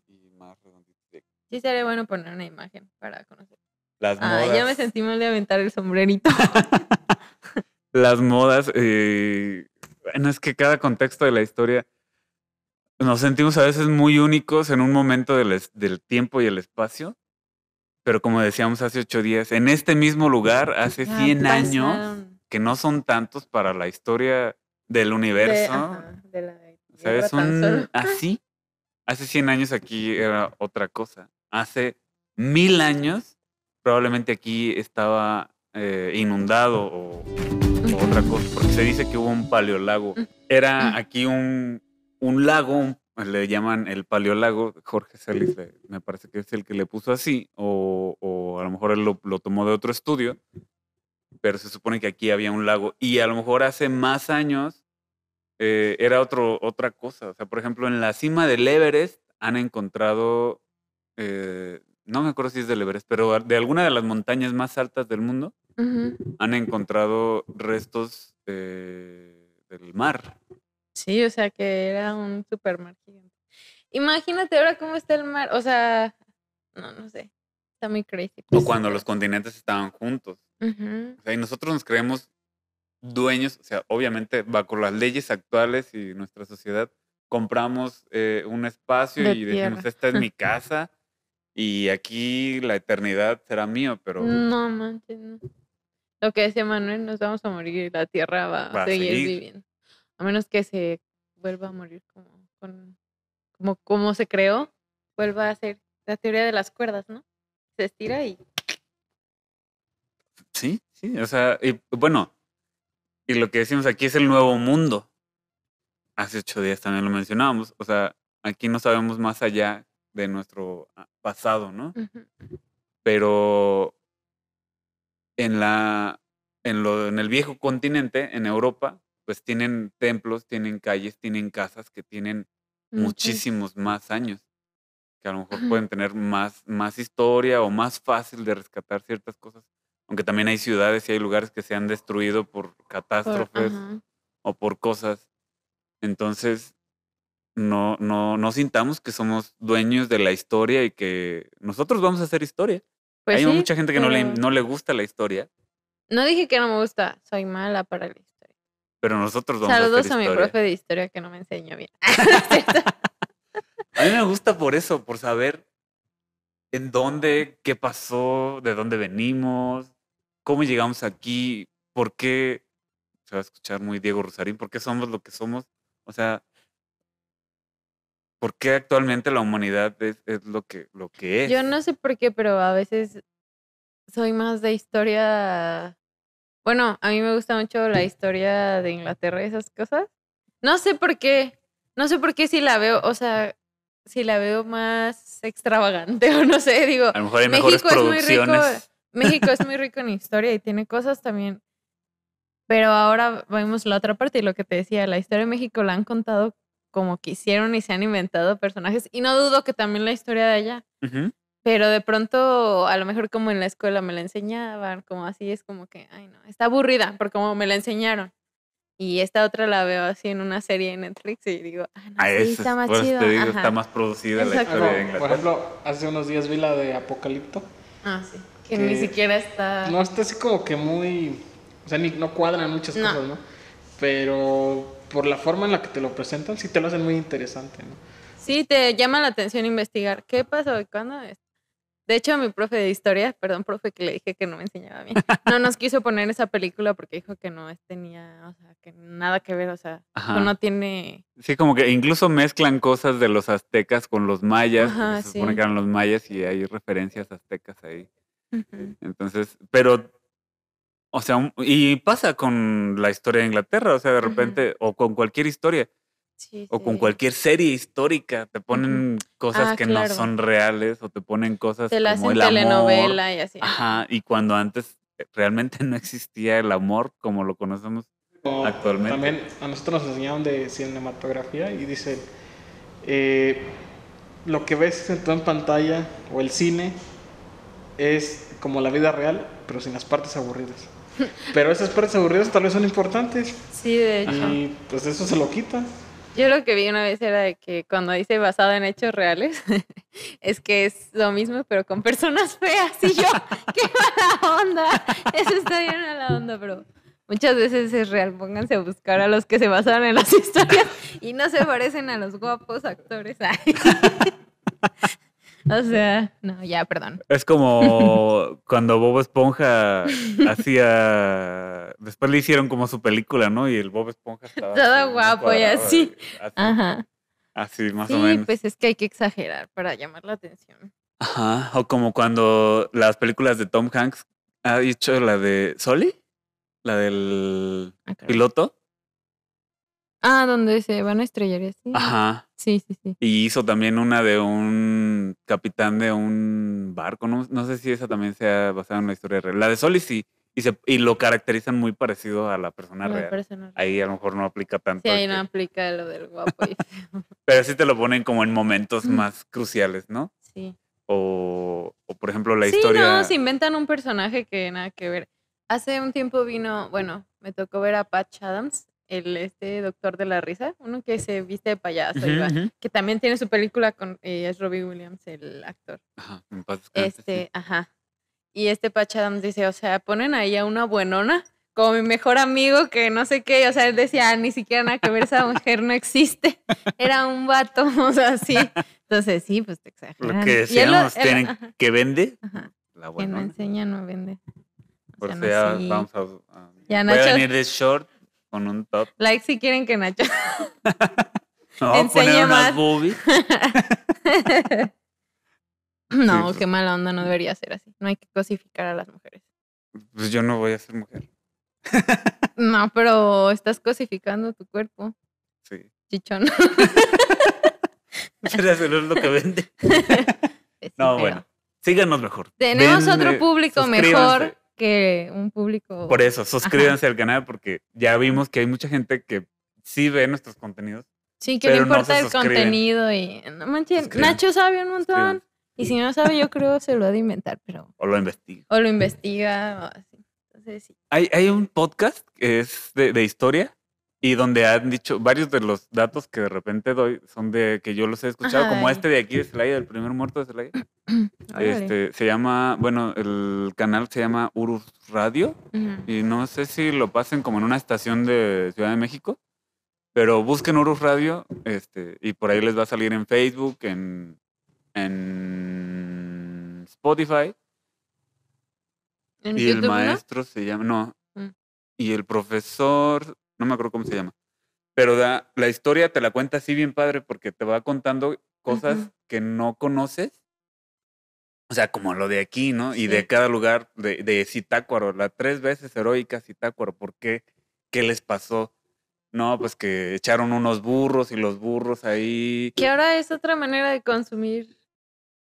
Sí, sería bueno poner una imagen para conocer. Las Ah, modas. ya me sentí mal de aventar el sombrerito. *laughs* las modas, eh, bueno, es que cada contexto de la historia nos sentimos a veces muy únicos en un momento del, del tiempo y el espacio, pero como decíamos hace ocho días, en este mismo lugar, hace Ya 100 años, que no son tantos para la historia del de- universo, ajá, de la- o sea, guerra es tan un... Así. Hace 100 años aquí era otra cosa. Hace mil años probablemente aquí estaba eh, inundado o, o otra cosa, porque se dice que hubo un paleolago. Era aquí un, un lago, un- le llaman el paleolago, Jorge Celis le- me parece que es el que le puso así, o, o a lo mejor él lo, lo tomó de otro estudio, pero se supone que aquí había un lago y a lo mejor hace más años eh, era otro, otra cosa. O sea, por ejemplo, en la cima del Everest han encontrado, eh, no me acuerdo si es del Everest, pero de alguna de las montañas más altas del mundo han encontrado restos eh, del mar. Sí, o sea que era un supermar gigante. Imagínate ahora cómo está el mar. O sea, no, no sé. Está muy crazy. O pues. cuando los continentes estaban juntos. O sea, y nosotros nos creemos dueños, o sea, obviamente bajo las leyes actuales y nuestra sociedad, compramos eh, un espacio De y decimos, esta es mi *laughs* casa y aquí la eternidad será mío, pero No manches, no. Lo que decía Manuel, nos vamos a morir y la tierra va, Va a seguir. viviendo. A menos que se vuelva a morir como, con, como, como se creó, vuelva a ser la teoría de las cuerdas, ¿no? Se estira y sí, sí, o sea, y bueno, y lo que decimos aquí es el nuevo mundo. Hace ocho días también lo mencionábamos, o sea, aquí no sabemos más allá de nuestro ah, pasado, ¿no? pero en la en lo en el viejo continente en Europa pues tienen templos tienen calles tienen casas que tienen muchísimos más años que a lo mejor pueden tener más más historia o más fácil de rescatar ciertas cosas aunque también hay ciudades y hay lugares que se han destruido por catástrofes o por cosas. Entonces no no no sintamos que somos dueños de la historia y que nosotros vamos a hacer historia Pues hay sí, mucha gente que no, le, no le gusta la historia, No dije que no me gusta, soy mala para la historia. pero nosotros vamos Saludos a a, hacer mi historia. profe de historia que no me enseñó bien. *laughs* A mí me gusta por eso, por saber en dónde, qué pasó, de dónde venimos, cómo llegamos aquí, por qué, se va a escuchar muy Diego Rosarín, por qué somos lo que somos. O sea, por qué actualmente la humanidad es, es lo, que, lo que es. Yo no sé por qué, pero a veces soy más de historia. Bueno, a mí me gusta mucho la historia de Inglaterra y esas cosas. No sé por qué. No sé por qué si la veo, o sea, si la veo más extravagante *laughs* o no sé, digo, A lo mejor hay México es muy rico. México es muy *laughs* rico en historia y tiene cosas también. Pero ahora vemos la otra parte y lo que te decía, la historia de México la han contado como quisieron y se han inventado personajes. Y no dudo que también la historia de allá. Ujú. Pero de pronto, a lo mejor como en la escuela me la enseñaban, como así, es como que, ay no, está aburrida por como me la enseñaron. Y esta otra la veo así en una serie de Netflix y digo, ah, no, Ah, sí, eso, está más por chido. te digo, está más producida la Exacto. historia de Por Inglaterra. ejemplo, hace unos días vi la de Apocalipto. Ah, sí. Que, que ni siquiera está... No está así como que muy. O sea, ni, no cuadran muchas No. cosas, ¿no? Pero por la forma en la que te lo presentan, sí te lo hacen muy interesante, ¿no? Sí, te llama la atención investigar. ¿Qué pasó? y ¿Cuándo? es? De hecho, mi profe de historia, *laughs* perdón, profe, que le dije que no me enseñaba bien, no nos quiso poner esa película porque dijo que no es- tenía, o sea, que nada que ver, o sea, no tiene... Sí, como que incluso mezclan cosas de los aztecas con los mayas. Ajá, se supone sí. que eran los mayas y hay referencias aztecas ahí. Entonces, pero, o sea, un- y pasa con la historia de Inglaterra, o sea, de repente, o con cualquier historia, Sí, o con cualquier serie histórica, te ponen cosas Ah, que claro. no son reales, o te ponen cosas Te la como hacen el amor. telenovela y así. Ajá, y cuando antes eh, realmente no existía el amor como lo conocemos. O Actualmente. También a nosotros nos enseñaron de cinematografía y dicen, eh, lo que ves en tu en pantalla o el cine es como la vida real, pero sin las partes aburridas. Pero esas partes aburridas tal vez son importantes Sí, de hecho. y pues eso se lo quita. Yo lo que vi una vez era de que cuando dice basado en hechos reales, *laughs* es que es lo mismo, pero con personas feas. Y yo, *laughs* qué mala onda. *laughs* Eso está bien mala onda, pero muchas veces es real. Pónganse a buscar a los que se basaron en las historias y no se parecen a los guapos actores. O sea, no, ya, perdón. Es como cuando Bob Esponja hacía. Después le hicieron como su película, ¿no? Y el Bob Esponja estaba. Todo guapo y así. Así, Ajá. así, más sí, o menos. pues es que hay que exagerar para llamar la atención. Ajá. O como cuando las películas de Tom Hanks ha dicho la de Soli, la del Ah, piloto. Ah, donde se van a estrellar y así. Ajá. Sí, sí, sí. Y hizo también una de un capitán de un barco. No, no sé si esa también sea basada en una historia real. La de Soli sí. Y, se, y lo caracterizan muy parecido a la persona real. Ahí a lo mejor no aplica tanto. Sí, ahí que- no aplica lo del guapo. y. *laughs* Pero sí te lo ponen como en momentos Mm. más cruciales, ¿no? Sí. O, o por ejemplo, la sí, historia. no, se inventan un personaje que nada que ver. Hace un tiempo vino, bueno, me tocó ver a Patch Adams, el este doctor de la risa, uno que se viste de payaso, que también tiene su película con, eh, es Robbie Williams, el actor. Ajá, sí. Este, ajá. Y este Patch Adams dice, o sea, ponen ahí a una buenona como mi mejor amigo que no sé qué, o sea, él decía, "Ah, ni siquiera nada que ver, esa mujer no existe, *laughs* era un vato, *laughs* o sea, sí. Entonces, sí, pues te exageran. Lo que decíamos, él- tienen ajá, que vende ajá, la buena. no enseña no vende. O Por sea, no, ya sí. vamos a, a- Ya, voy a venir de short con un top. Like si quieren que Nacho. *laughs* A Enseñe poner unas más. boobies. *laughs* no, qué mala onda, no debería ser así. No hay que cosificar a las mujeres. Pues yo no voy a ser mujer. *laughs* No, pero estás cosificando tu cuerpo, Sí. chichón. Pero eso no es lo que vende. No, bueno. Síganos mejor. Tenemos otro público mejor que un público. Por eso, suscríbanse al canal porque ya vimos que hay mucha gente que sí ve nuestros contenidos. Sí, que pero no importa el suscriben. contenido y no manches. Nacho sabe un montón. Y si no sabe, yo creo se lo ha de inventar, pero O lo investigan. o lo investiga o así. Entonces sí. Hay, hay un podcast que es de, de historia y donde han dicho varios de los datos que de repente doy son de que yo los he escuchado, como Ay. este de aquí de Celaya, el primer muerto de Celaya. *clears throat* Este, se llama, bueno, el canal se llama Urus Radio y no sé si lo pasen como en una estación de Ciudad de México, pero busquen Urus Radio este, y por ahí les va a salir en Facebook, en, en Spotify. ¿En Y el no? maestro se llama, no. Mm. Y el profesor, no me acuerdo cómo se llama. Pero da, la historia te la cuenta así bien padre porque te va contando cosas Ujú. que no conoces. O sea, como lo de aquí, ¿no? Y de Sí. cada lugar, de, de Zitácuaro, la tres veces heroica Zitácuaro. ¿Por qué? ¿Qué les pasó? No, pues que echaron unos burros y los burros ahí. Que ahora es otra manera de consumir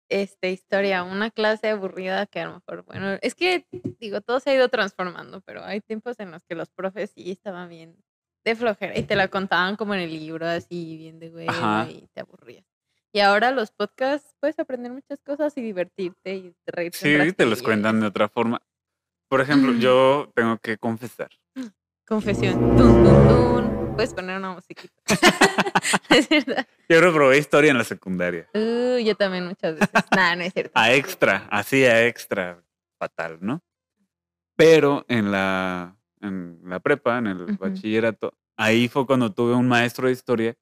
esta historia, una clase aburrida que a lo mejor, bueno, es que digo, todo se ha ido transformando, pero hay tiempos en los que los profes sí estaban bien de flojera y te la contaban como en el libro, así bien de Ajá. y te aburrías. Y ahora los podcasts puedes aprender muchas cosas y divertirte y reírte. Sí, te los cuentan de otra forma. Por ejemplo, yo tengo que confesar. Confesión. Tun, tun, tun. Puedes poner una musiquita. *laughs* es verdad. Yo reprobé historia en la secundaria. Uh, yo también muchas veces. Nah, no es cierto. a extra, así a extra fatal, ¿no? Pero en la, en la prepa, en el Ujú. bachillerato, ahí fue cuando tuve un maestro de historia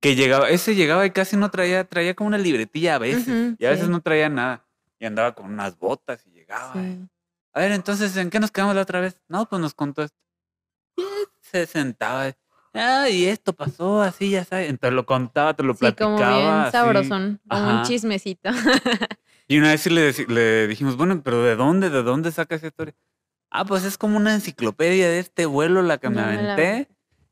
que llegaba, ese llegaba y casi no traía, traía como una libretilla a veces, y a veces sí. no traía nada, y andaba con unas botas y llegaba. y. A ver, entonces, ¿en qué nos quedamos la otra vez? No, pues nos contó esto. Y se sentaba, ah, y esto pasó así, ya sabes. Entonces lo contaba, te lo Sí, como platicaba. bien así. sabrosón, como un chismecito. Y una vez sí le, le dijimos, bueno, pero ¿de dónde? ¿De dónde saca esa historia? Ah, pues es como una enciclopedia de este vuelo la que me Ya me la aventé.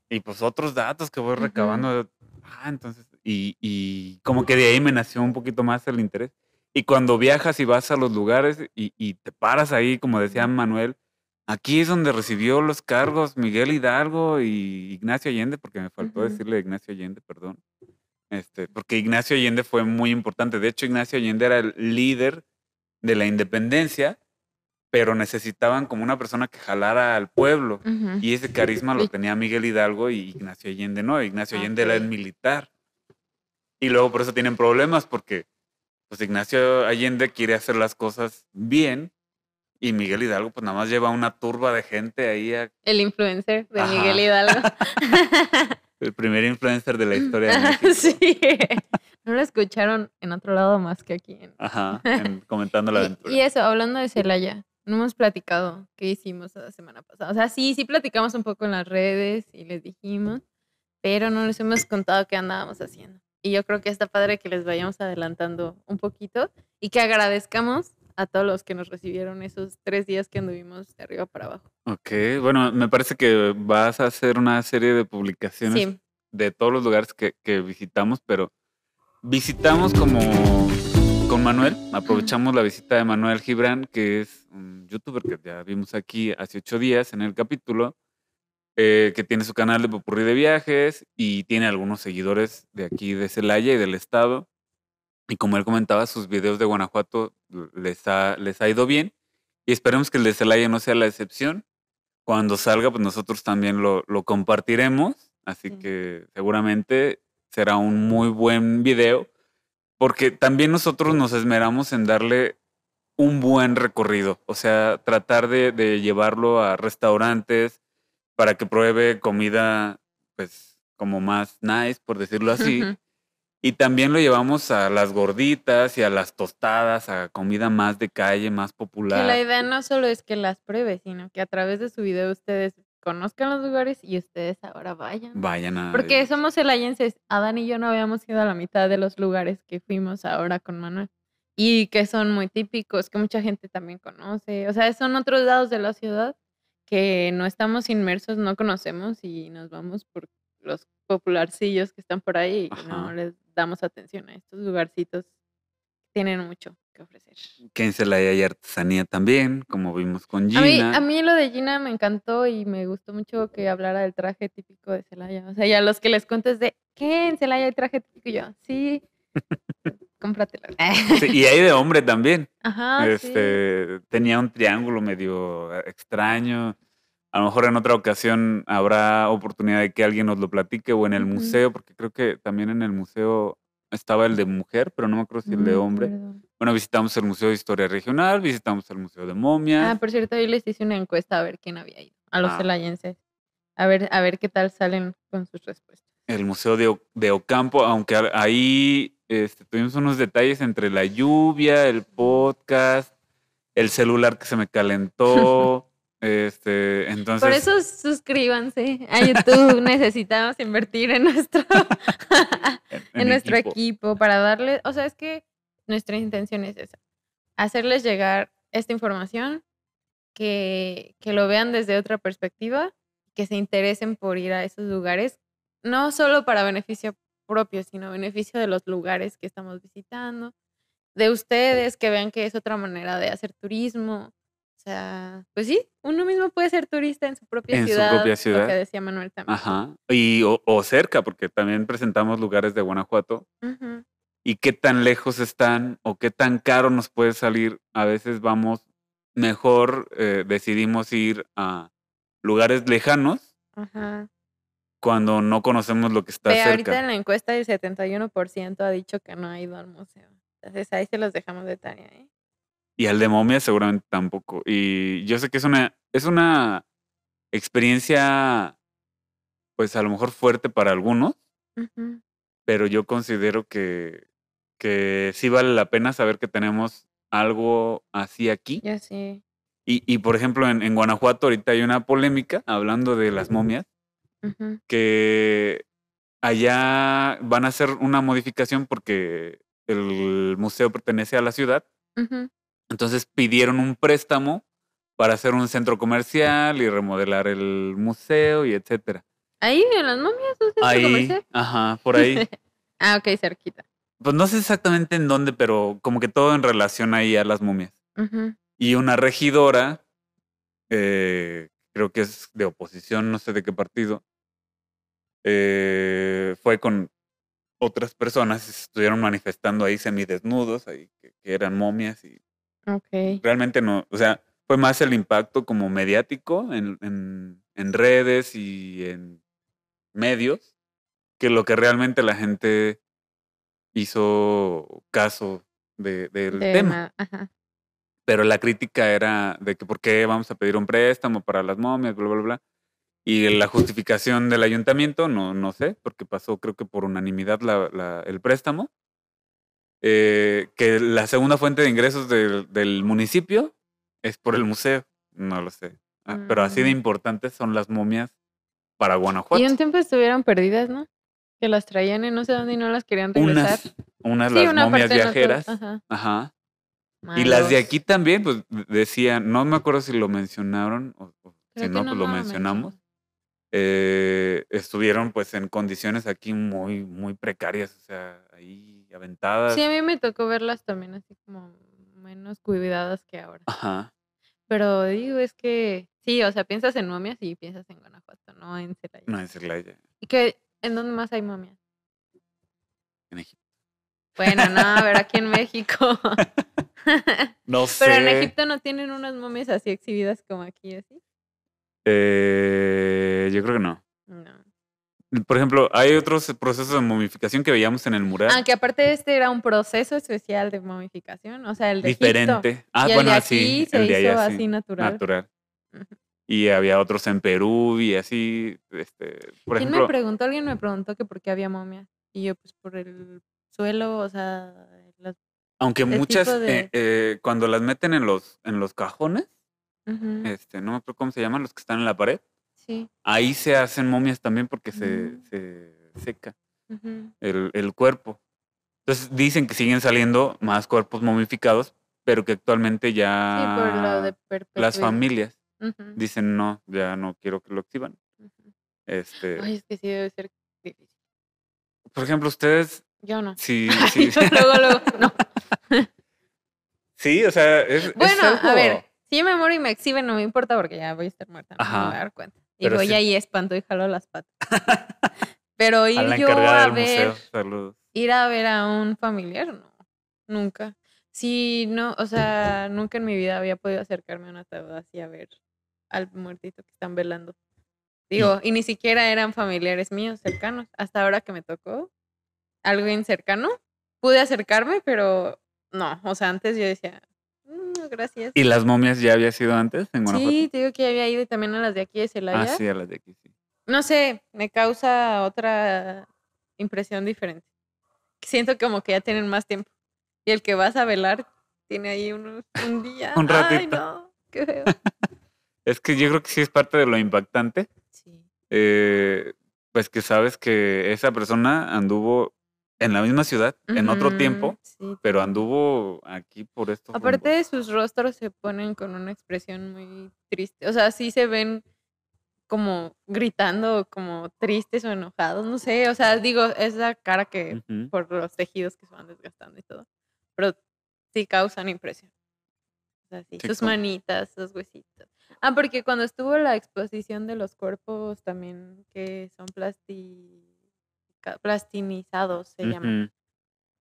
Y pues otros datos que voy recabando. Ah, entonces, y, y como que de ahí me nació un poquito más el interés. Y cuando viajas y vas a los lugares y, y te paras ahí, como decía Manuel, aquí es donde recibió los cargos Miguel Hidalgo y Ignacio Allende, porque me faltó Ujú. decirle Ignacio Allende, perdón. Este, porque Ignacio Allende fue muy importante. De hecho, Ignacio Allende era el líder de la independencia, pero necesitaban como una persona que jalara al pueblo. Ujú. Y ese carisma lo tenía Miguel Hidalgo y Ignacio Allende no. Ignacio Allende era el militar. Y luego por eso tienen problemas porque pues Ignacio Allende quiere hacer las cosas bien y Miguel Hidalgo pues nada más lleva una turba de gente ahí, a- El influencer de Ajá. Miguel Hidalgo. *laughs* el primer influencer de la historia de *laughs* México. sí. No lo escucharon en otro lado más que aquí. en- Ajá, en- comentando la *laughs* Y- aventura. Y, eso, hablando de Celaya, no hemos platicado qué hicimos la semana pasada. O sea, sí, sí platicamos un poco en las redes y les dijimos, pero no les hemos contado qué andábamos haciendo. Y yo creo que está padre que les vayamos adelantando un poquito y que agradezcamos a todos los que nos recibieron esos tres días que anduvimos de arriba para abajo. Ok, bueno, me parece que vas a hacer una serie de publicaciones Sí, de todos los lugares que, que visitamos, pero visitamos como con Manuel, aprovechamos la visita de Manuel Gibran, que es un youtuber que ya vimos aquí hace ocho días en el capítulo, eh, que tiene su canal de Popurrí de Viajes y tiene algunos seguidores de aquí de Celaya y del estado. Y como él comentaba, sus videos de Guanajuato les ha, les ha ido bien y esperemos que el de Celaya no sea la excepción. Cuando salga, pues nosotros también lo, lo compartiremos, así Sí. que seguramente será un muy buen video, porque también nosotros nos esmeramos en darle un buen recorrido, o sea, tratar de, de llevarlo a restaurantes para que pruebe comida, pues, como más nice, por decirlo así. Y también lo llevamos a las gorditas y a las tostadas, a comida más de calle, más Que popular. la idea no solo es que las pruebe, sino que a través de su video ustedes conozcan los lugares y ustedes ahora vayan. Vayan a... Porque somos celayenses. Adán y yo no habíamos ido a la mitad de los lugares que fuimos ahora con Manuel. Y que son muy típicos, que mucha gente también conoce. O sea, son otros lados de la ciudad que no estamos inmersos, no conocemos y nos vamos por los popularcillos que están por ahí y no les damos atención a estos lugarcitos tienen mucho que ofrecer. Que en Celaya hay artesanía también, como vimos con A mí, Gina. a mí lo de Gina me encantó y me gustó mucho que hablara del traje típico de Celaya. O sea, y a los que les cuentes de, ¿qué? ¿En Celaya hay traje típico? Y yo, sí, cómpratelo. *laughs* Sí, y hay de hombre también. Ajá, sí. este, Tenía un triángulo medio eh, extraño. A lo mejor en otra ocasión habrá oportunidad de que alguien nos lo platique o en el museo, porque creo que también en el museo estaba el de mujer, pero no me acuerdo si el de hombre. Bueno, visitamos el Museo de Historia Regional, visitamos el Museo de Momias. Ah, por cierto, hoy les hice una encuesta a ver quién había ido, a los Ah. celayenses. A ver, a ver qué tal salen con sus respuestas. el Museo de, O- de Ocampo, aunque ahí este, tuvimos unos detalles entre la lluvia, el podcast, el celular que se me calentó. *laughs* este, entonces, Por eso suscríbanse a YouTube. *laughs* Necesitamos invertir en nuestro, *laughs* en, nuestro equipo. para darle, o sea, es que nuestra intención es esa, hacerles llegar esta información, que, que lo vean desde otra perspectiva, que se interesen por ir a esos lugares, no solo para beneficio propio, sino beneficio de los lugares que estamos visitando, de ustedes, que vean que es otra manera de hacer turismo. O sea, pues sí, uno mismo puede ser turista en su propia En su ciudad. propia Lo ciudad. que decía Manuel también. Ajá. Y, o, o cerca, porque también presentamos lugares de Guanajuato. Ujú. Y qué tan lejos están o qué tan caro nos puede salir. A veces vamos, mejor eh, decidimos ir a lugares lejanos Ajá. cuando no conocemos lo que está Ve, ahorita cerca. en la encuesta el 71% ha dicho que no ha ido al museo. Entonces ahí se los dejamos de tarea, ¿eh? Y al de momia seguramente tampoco. Y yo sé que es una, es una experiencia, pues a lo mejor fuerte para algunos, pero yo considero que, que sí vale la pena saber que tenemos algo así aquí. Ya sé. Y, y por ejemplo, en, en Guanajuato ahorita hay una polémica hablando de las momias, que allá van a hacer una modificación porque el museo pertenece a la ciudad. Ujú. Entonces pidieron un préstamo para hacer un centro comercial y remodelar el museo y etcétera. Ahí en las momias, ¿un centro Ahí, comercial? ajá, por ahí. *laughs* ah, ok, cerquita. Pues no sé exactamente en dónde, pero como que todo en relación ahí a las momias. Ujú. Y una regidora, eh, creo que es de oposición, no sé de qué partido, eh, fue con otras personas y se estuvieron manifestando ahí semidesnudos, ahí que, que eran momias y Ok. realmente no, o sea, fue más el impacto como mediático en, en- en redes y en medios que lo que realmente la gente hizo caso de- del De tema. ma- Ajá. Pero la crítica era de que por qué vamos a pedir un préstamo para las momias, bla, bla, bla. Y la justificación del ayuntamiento, no, no sé, porque pasó creo que por unanimidad la- la- el préstamo. Eh, que la segunda fuente de ingresos del, del municipio es por el museo. No lo sé. Ah, Pero así de Mm. importantes son las momias para Guanajuato. Y un tiempo estuvieron perdidas, ¿no? Que las traían en no sé dónde y no las querían regresar. Unas, unas sí, las una momias viajeras. Ajá. Ajá. Y las de aquí también, pues decían, no me acuerdo si lo mencionaron o, o si que no, pues lo lo mencionamos. eh, estuvieron pues en condiciones aquí muy, muy precarias, o sea, ahí aventadas. Sí, a mí me tocó verlas también así como menos cuidadas que ahora. Ajá. Pero digo, es que sí, o sea, piensas en momias y piensas en Guanajuato, no en Celaya. No en Celaya, ¿Y que en dónde más hay momias? en Egipto. Bueno, no, a ver, aquí en *laughs* México. *laughs* No sé. *laughs* Pero en Egipto no tienen unas momias así exhibidas como aquí, así. Eh, yo creo que no. No. Por ejemplo, hay otros procesos de momificación que veíamos en el mural. Aunque aparte este era un proceso especial de momificación, o sea, el de Egipto. diferente. Ah, y el bueno, de sí, aquí se el de hizo allá así sí, natural. natural. Y había otros en Perú y así, este, por ¿Quién ejemplo, me preguntó? Alguien me preguntó que por qué había momias. Y yo, pues por el suelo, o sea, las... aunque muchas, de- eh, eh, cuando las meten en los, en los cajones, este, no me acuerdo cómo se llaman, los que están en la pared, Sí. ahí se hacen momias también porque se, Mm. se seca el, el cuerpo. Entonces dicen que siguen saliendo más cuerpos momificados, pero que actualmente Sí, ya por lo de las familias dicen no, ya no quiero que lo exhiban. Este, Ay, es que sí debe ser difícil. por ejemplo, ustedes, Yo no. sí, *laughs* sí, yo luego, luego, no. *laughs* sí, o sea, es, es Bueno, a ver, si yo me muero y me exhiben, no me importa porque ya voy a estar muerta, no me Ajá. voy a dar cuenta. Y Pero voy sí- ahí espanto y jalo las patas. Pero *laughs* ir a yo a ver, ir a ver a un familiar, no, nunca. Sí, no, o sea, *laughs* nunca en mi vida había podido acercarme a una ataúd así a ver al muertito que están velando. Digo, y ni siquiera eran familiares míos cercanos. Hasta ahora que me tocó alguien cercano, pude acercarme, pero no, o sea, antes yo decía, "Mm, *laughs* gracias. ¿Y las momias ya había sido antes en Guanajuato? Sí, te digo que ya había ido y también a las de aquí de Celaya. Ah, sí, a las de aquí, sí. No sé, me causa otra impresión diferente. Siento como que ya tienen más tiempo. Y el que vas a velar tiene ahí unos, un *laughs* día. Un Ay, ratito. no, qué feo. *laughs* Es que yo creo que sí es parte de lo impactante. Sí. eh, pues que sabes que esa persona anduvo en la misma ciudad, en otro tiempo, sí, pero anduvo aquí por estos Aparte de sus rostros se ponen con una expresión muy triste. O sea, sí se ven como gritando, como tristes o enojados. No sé, o sea, digo, esa cara que Ujú. por los tejidos que se van desgastando y todo. Pero sí causan impresión. O sea, sí, Sí, sus manitas, sus huesitos. Ah, porque cuando estuvo la exposición de los cuerpos también que son plasti... plastinizados, se llaman, Ujú.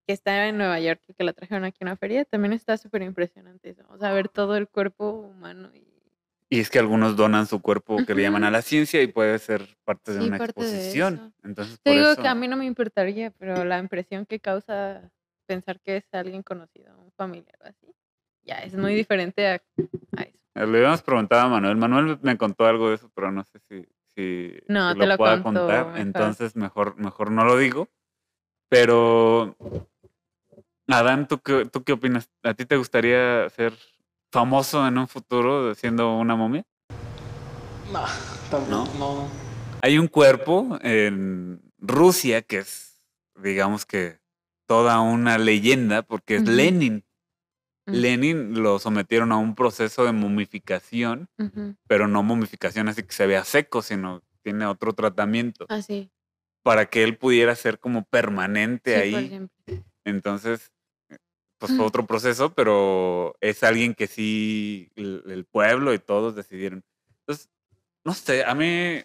que está en Nueva York y que la trajeron aquí a una feria, también está súper impresionante eso. O sea, ver todo el cuerpo humano y Y es que algunos donan su cuerpo que le llaman a la ciencia y puede ser parte de Sí, una parte de exposición. eso. Entonces, Te por digo eso, que a mí no me importaría, pero *clears throat* la impresión que causa pensar que es alguien conocido, un familiar o así, ya es muy diferente a, a eso. le habíamos preguntado a Manuel. Manuel me contó algo de eso, pero no sé si, si No, te lo pueda contó contar. mejor. Entonces, mejor, mejor no lo digo. Pero, Adán, ¿tú qué, ¿tú qué opinas? ¿A ti te gustaría ser famoso en un futuro siendo una momia? No, tampoco, no. Hay un cuerpo en Rusia que es, digamos que, toda una leyenda porque es. Lenin. Mm. Lenin lo sometieron a un proceso de momificación, pero no momificación así que se vea seco, sino tiene otro tratamiento Ah, sí. para que él pudiera ser como permanente Sí, por ahí. siempre. Entonces, eh, pues Mm. fue otro proceso, pero es alguien que sí, el, el pueblo y todos decidieron. Entonces, no sé, a mí,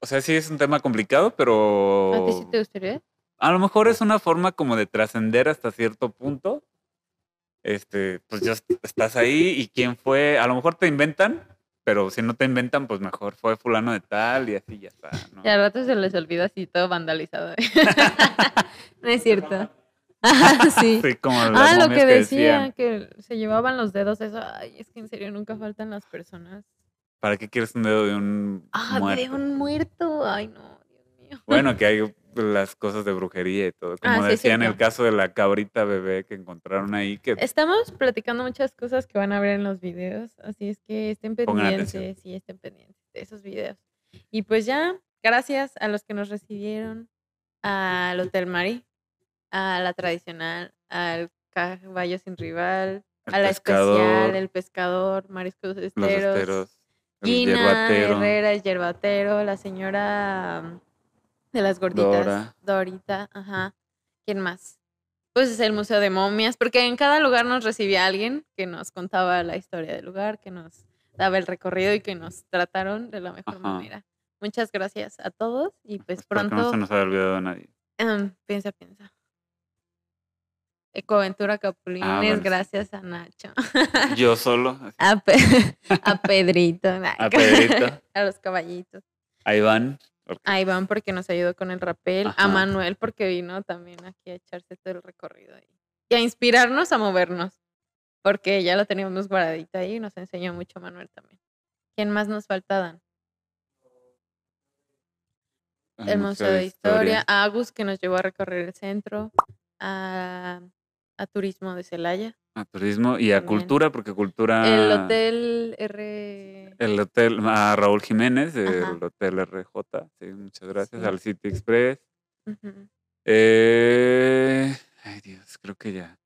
o sea, sí es un tema complicado, pero ¿A ti sí te gustaría? a lo mejor es una forma como de trascender hasta cierto punto. Este, pues ya est- estás ahí y quién fue, a lo mejor te inventan, pero si no te inventan, pues mejor fue fulano de tal y así ya está, ¿no? Y al rato se les olvida así todo vandalizado. *laughs* no es cierto. Ah, *laughs* sí. Sí, como las Ah, lo que decían, decía, que se llevaban los dedos, eso. Ay, es que en serio nunca faltan las personas. ¿para qué quieres un dedo de un Ah, muerto? de un muerto. Ay, no, Dios mío. Bueno, que hay las cosas de brujería y todo. Como Ah, sí, es decía en el caso de la cabrita bebé que encontraron ahí, que Estamos platicando muchas cosas que van a ver en los videos, así es que estén pendientes y estén pendientes de esos videos. Y pues ya, gracias a los que nos recibieron, al Hotel Mari, a la tradicional, al caballo sin rival, el a la especial, el pescador, mariscos los esteros, esteros, el Gina yerbatero, Herrera, el yerbatero, la señora *laughs* de las gorditas, Dora. Dorita, ajá. ¿Quién más? Pues es el Museo de Momias, porque en cada lugar nos recibía alguien que nos contaba la historia del lugar, que nos daba el recorrido y que nos trataron de la mejor Ajá. manera. Muchas gracias a todos y pues Espero que no pronto se nos haya olvidado a nadie. em, piensa, piensa. Ecoventura Capulines, Ah, bueno, gracias a Nacho. *laughs* Yo solo, a, Pe- *laughs* a Pedrito. a Pedrito, a los caballitos. a Iván, A Iván porque nos ayudó con el rapel. Ajá. A Manuel porque vino también aquí a echarse todo el recorrido ahí. Y a inspirarnos a movernos. Porque ya lo teníamos guardadito ahí y nos enseñó mucho Manuel también. ¿Quién más nos falta, Dan? El Museo de Historia. A Agus que nos llevó a recorrer el centro. A, a Turismo de Celaya. a turismo y a También. cultura, porque cultura... El Hotel R. El hotel, a Raúl Jiménez, Ajá. Hotel RJ, sí, muchas gracias, Sí. al City Express. Ujú. Eh, ay Dios, creo que ya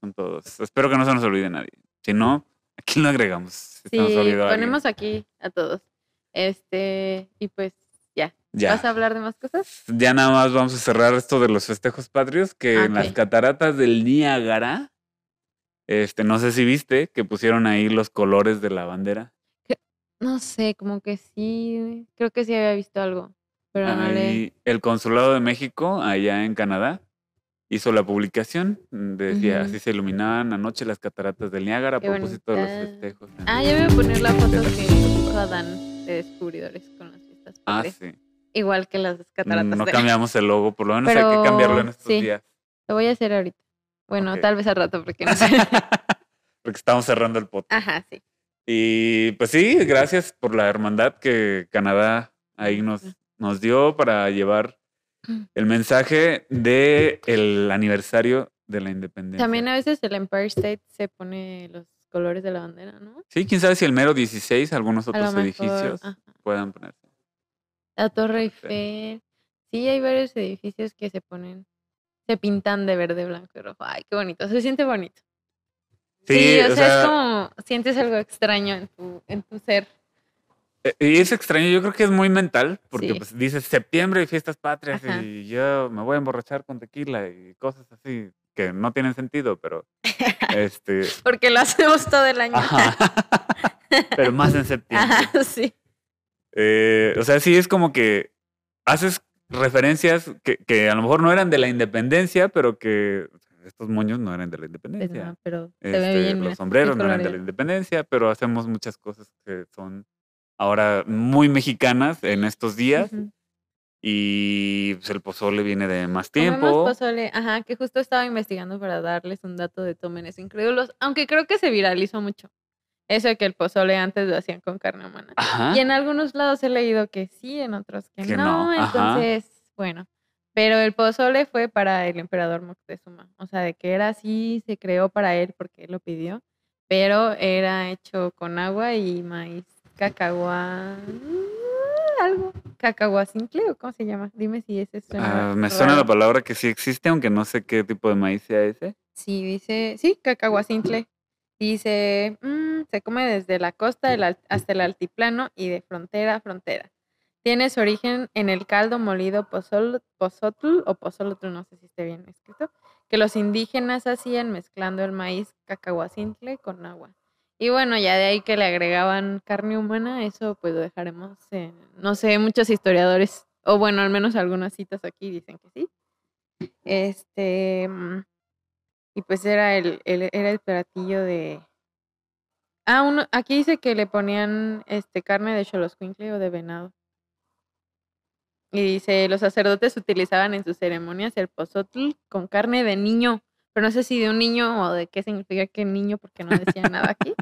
son todos. Espero que no se nos olvide nadie. Si no, aquí lo agregamos. si Sí, ponemos aquí a todos. Este, y pues ya. ¿Vas a hablar de más cosas? Ya nada más vamos a cerrar esto de los festejos patrios, que en las cataratas del Niágara, este, no sé si viste que pusieron ahí los colores de la bandera. No sé, como que sí, creo que sí había visto algo, pero no le... El Consulado de México, allá en Canadá, hizo la publicación. Decía, así se iluminaban anoche las cataratas del Niágara a Qué propósito de los festejos. Ah, ya voy a poner la foto que puso Adán de descubridores con las fiestas Ah, patrias. sí. Igual que las cataratas. No de- cambiamos el logo, por lo menos hay que cambiarlo en estos sí. días. Lo voy a hacer ahorita. Bueno, tal vez al rato, porque no sé. *laughs* Porque estamos cerrando el podcast. Ajá, sí. Y pues sí, gracias por la hermandad que Canadá ahí nos, nos dio para llevar el mensaje de el aniversario de la independencia. También a veces el Empire State se pone los colores de la bandera, ¿no? Sí, quién sabe si el mero 16, algunos otros edificios ajá. puedan ponerse. La Torre Perfecto. Eiffel. Sí, hay varios edificios que se ponen, se pintan de verde, blanco y rojo. Ay, qué bonito, se siente bonito. Sí, o, sea, es como sientes algo extraño en tu, en tu ser. eh, Y es extraño, yo creo que es muy mental, porque Sí. pues dices septiembre y fiestas patrias Ajá. y yo me voy a emborrachar con tequila y cosas así que no tienen sentido, pero *laughs* este, Porque lo hacemos todo el año. ajá. *laughs* pero más en *laughs* septiembre. Ajá, sí. Eh, o sea, sí es como que haces referencias que, que a lo mejor no eran de la independencia, pero que estos moños no eran de la Pues independencia. no, pero se ve Este, bien. los sombreros no eran de la independencia, pero hacemos muchas cosas que son ahora muy mexicanas en estos días. Y pues, el pozole viene de más Comemos tiempo. pozole, ajá, que justo estaba investigando para darles un dato de Tómenes Incrédulos, aunque creo que se viralizó mucho. Eso de que el pozole antes lo hacían con carne humana. Ajá. Y en algunos lados he leído que sí, en otros que, Que no. no. Entonces, bueno. Pero el pozole fue para el emperador Moctezuma. O sea, de que era así, se creó para él porque él lo pidió. Pero era hecho con agua y maíz cacahuá. Algo. Cacahuacincle o cómo se llama. Dime si ese suena. Ah, me suena la palabra que sí existe, aunque no sé qué tipo de maíz sea ese. Sí, dice, sí, cacahuacintle. Dice, mm, se come desde la costa hasta el altiplano y de frontera a frontera. Tiene su origen en el caldo molido pozol, pozotl o pozolotl, no sé si esté bien escrito, que los indígenas hacían mezclando el maíz cacahuacintle con agua. Y bueno, ya de ahí que le agregaban carne humana, eso pues lo dejaremos en, no sé, muchos historiadores, o bueno, al menos algunas citas aquí dicen que sí. Este, mm, y pues era el, el- era el platillo de... Ah, uno, aquí dice que le ponían este carne de choloscuincle o de venado. Y dice, los sacerdotes utilizaban en sus ceremonias el pozotl con carne de niño, pero no sé si de un niño o de qué significa que niño, porque no decía nada aquí.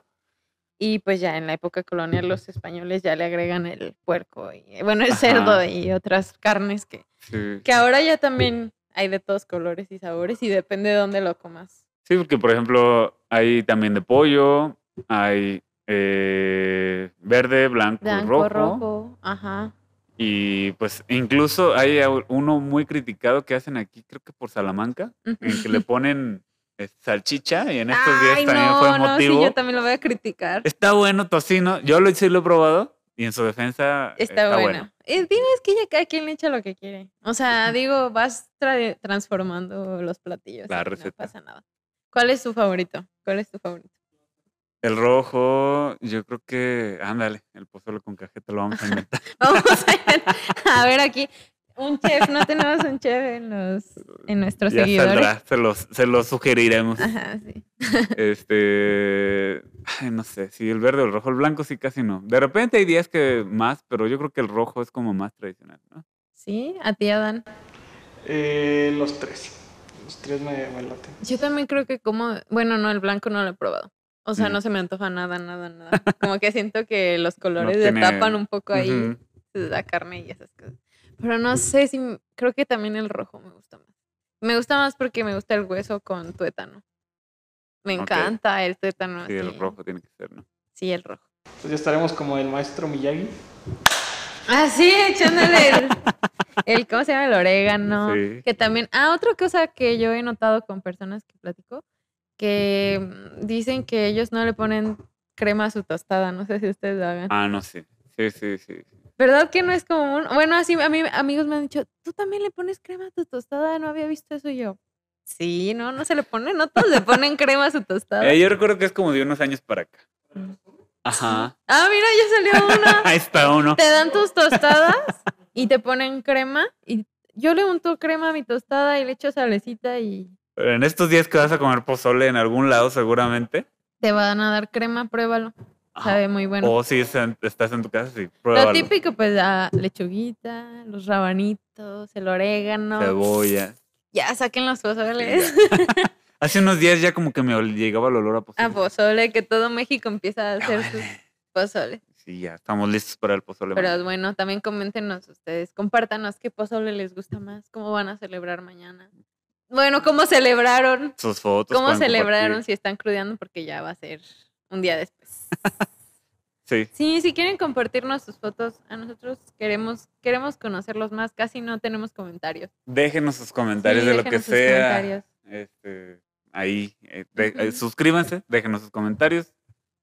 Y pues ya en la época colonial los españoles ya le agregan el puerco y bueno, el cerdo y otras carnes que, Sí. que ahora ya también hay de todos colores y sabores y depende de dónde lo comas. Sí, porque por ejemplo hay también de pollo, hay eh, verde, blanco, Blanco, rojo, rojo, ajá. Y pues incluso hay uno muy criticado que hacen aquí, creo que por Salamanca, en que le *laughs* ponen eh, salchicha y en estos días también no, fue no, motivo. sí, yo también lo voy a criticar. Está bueno tocino, yo lo, sí lo he probado y en su defensa Está, bueno. Eh, digo, es que ya cada quien le echa lo que quiere. O sea, digo, vas tra- transformando los platillos. La receta. No pasa nada. ¿Cuál es tu favorito? ¿Cuál es tu favorito? El rojo, yo creo que, ándale, el pozole con cajeta lo vamos a inventar. *laughs* Vamos a, a ver aquí. Un chef, no tenemos un chef en los en nuestros ya seguidores. saldrá, se los, se los sugeriremos. Ajá, sí. Este, ay, no sé, si el verde o el rojo, el blanco sí casi no. De repente hay días que más, pero yo creo que el rojo es como más tradicional, ¿no? Sí, a ti, Adán. Eh, los tres. Los tres me, me laten. Yo también creo que como, bueno, no, el blanco no lo he probado. O sea, Mm. no se me antoja nada, nada, nada. Como que siento que los *laughs* colores tiene- le tapan un poco ahí la carne y esas cosas. Pero no sé si, creo que también el rojo me gusta más. Me gusta más porque me gusta el hueso con tuétano. Me encanta el tuétano. Sí, el rojo tiene que ser, ¿no? Sí, el rojo. Entonces ya estaremos como el maestro Miyagi. Ah, sí, echándole el, el, ¿cómo se llama? El orégano. Sí. Que también, ah, otra cosa que yo he notado con personas que platico, que mm, dicen que ellos no le ponen crema a su tostada, no sé si ustedes lo hagan. Ah, no sé. Sí, sí, sí. ¿Verdad que no es común? Bueno, así a mí amigos me han dicho, ¿tú también le pones crema a tu tostada? No había visto eso Y yo. Sí, no, no se le pone, no todos le ponen *laughs* crema a su tostada. Eh, yo recuerdo que es como de unos años para acá. Ajá. Ah, mira, ya salió una. *laughs* Ahí está uno. te dan tus tostadas y te ponen crema y yo le unto crema a mi tostada y le echo salecita y Pero en estos días que vas a comer pozole en algún lado, seguramente. te van a dar crema, pruébalo. Sabe muy bueno. O si es en- estás en tu casa, sí, Lo pruébalo. típico, pues la lechuguita, los rabanitos, el orégano. Cebolla. Ya saquen los pozoles. *laughs* Hace unos días ya como que me ol- llegaba el olor a pozole. A pozole, que todo México empieza a hacer sus huele. pozole. Sí, ya estamos listos para el pozole. Pero mañana. bueno, también coméntenos ustedes, compártanos qué pozole les gusta más, cómo van a celebrar mañana. Bueno, cómo celebraron, Sus fotos. cómo pueden celebraron, compartir. si están crudeando, porque ya va a ser un día después. *laughs* Sí. Sí, si quieren compartirnos sus fotos, a nosotros queremos queremos conocerlos más, casi no tenemos comentarios. Déjenos sus comentarios Sí, de lo que sus sea. comentarios. Este, ahí. eh, de- eh, suscríbanse, déjenos sus comentarios.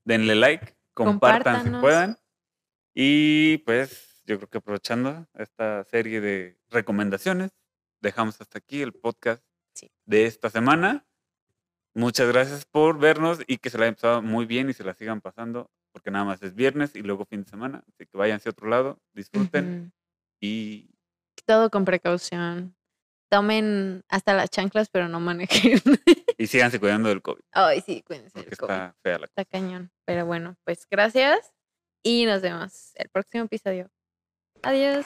Denle like, compartan si puedan. Y pues yo creo que aprovechando esta serie de recomendaciones, dejamos hasta aquí el podcast Sí. de esta semana. Muchas gracias por vernos y que se la hayan pasado muy bien y se la sigan pasando, porque nada más es viernes y luego fin de semana. Así que váyanse a otro lado, disfruten y Todo con precaución. Tomen hasta las chanclas, pero no manejen. *laughs* y síganse cuidando del COVID, Ay, sí, cuídense porque del COVID. está fea la Está cañón. Pero bueno, pues gracias y nos vemos el próximo episodio. Adiós.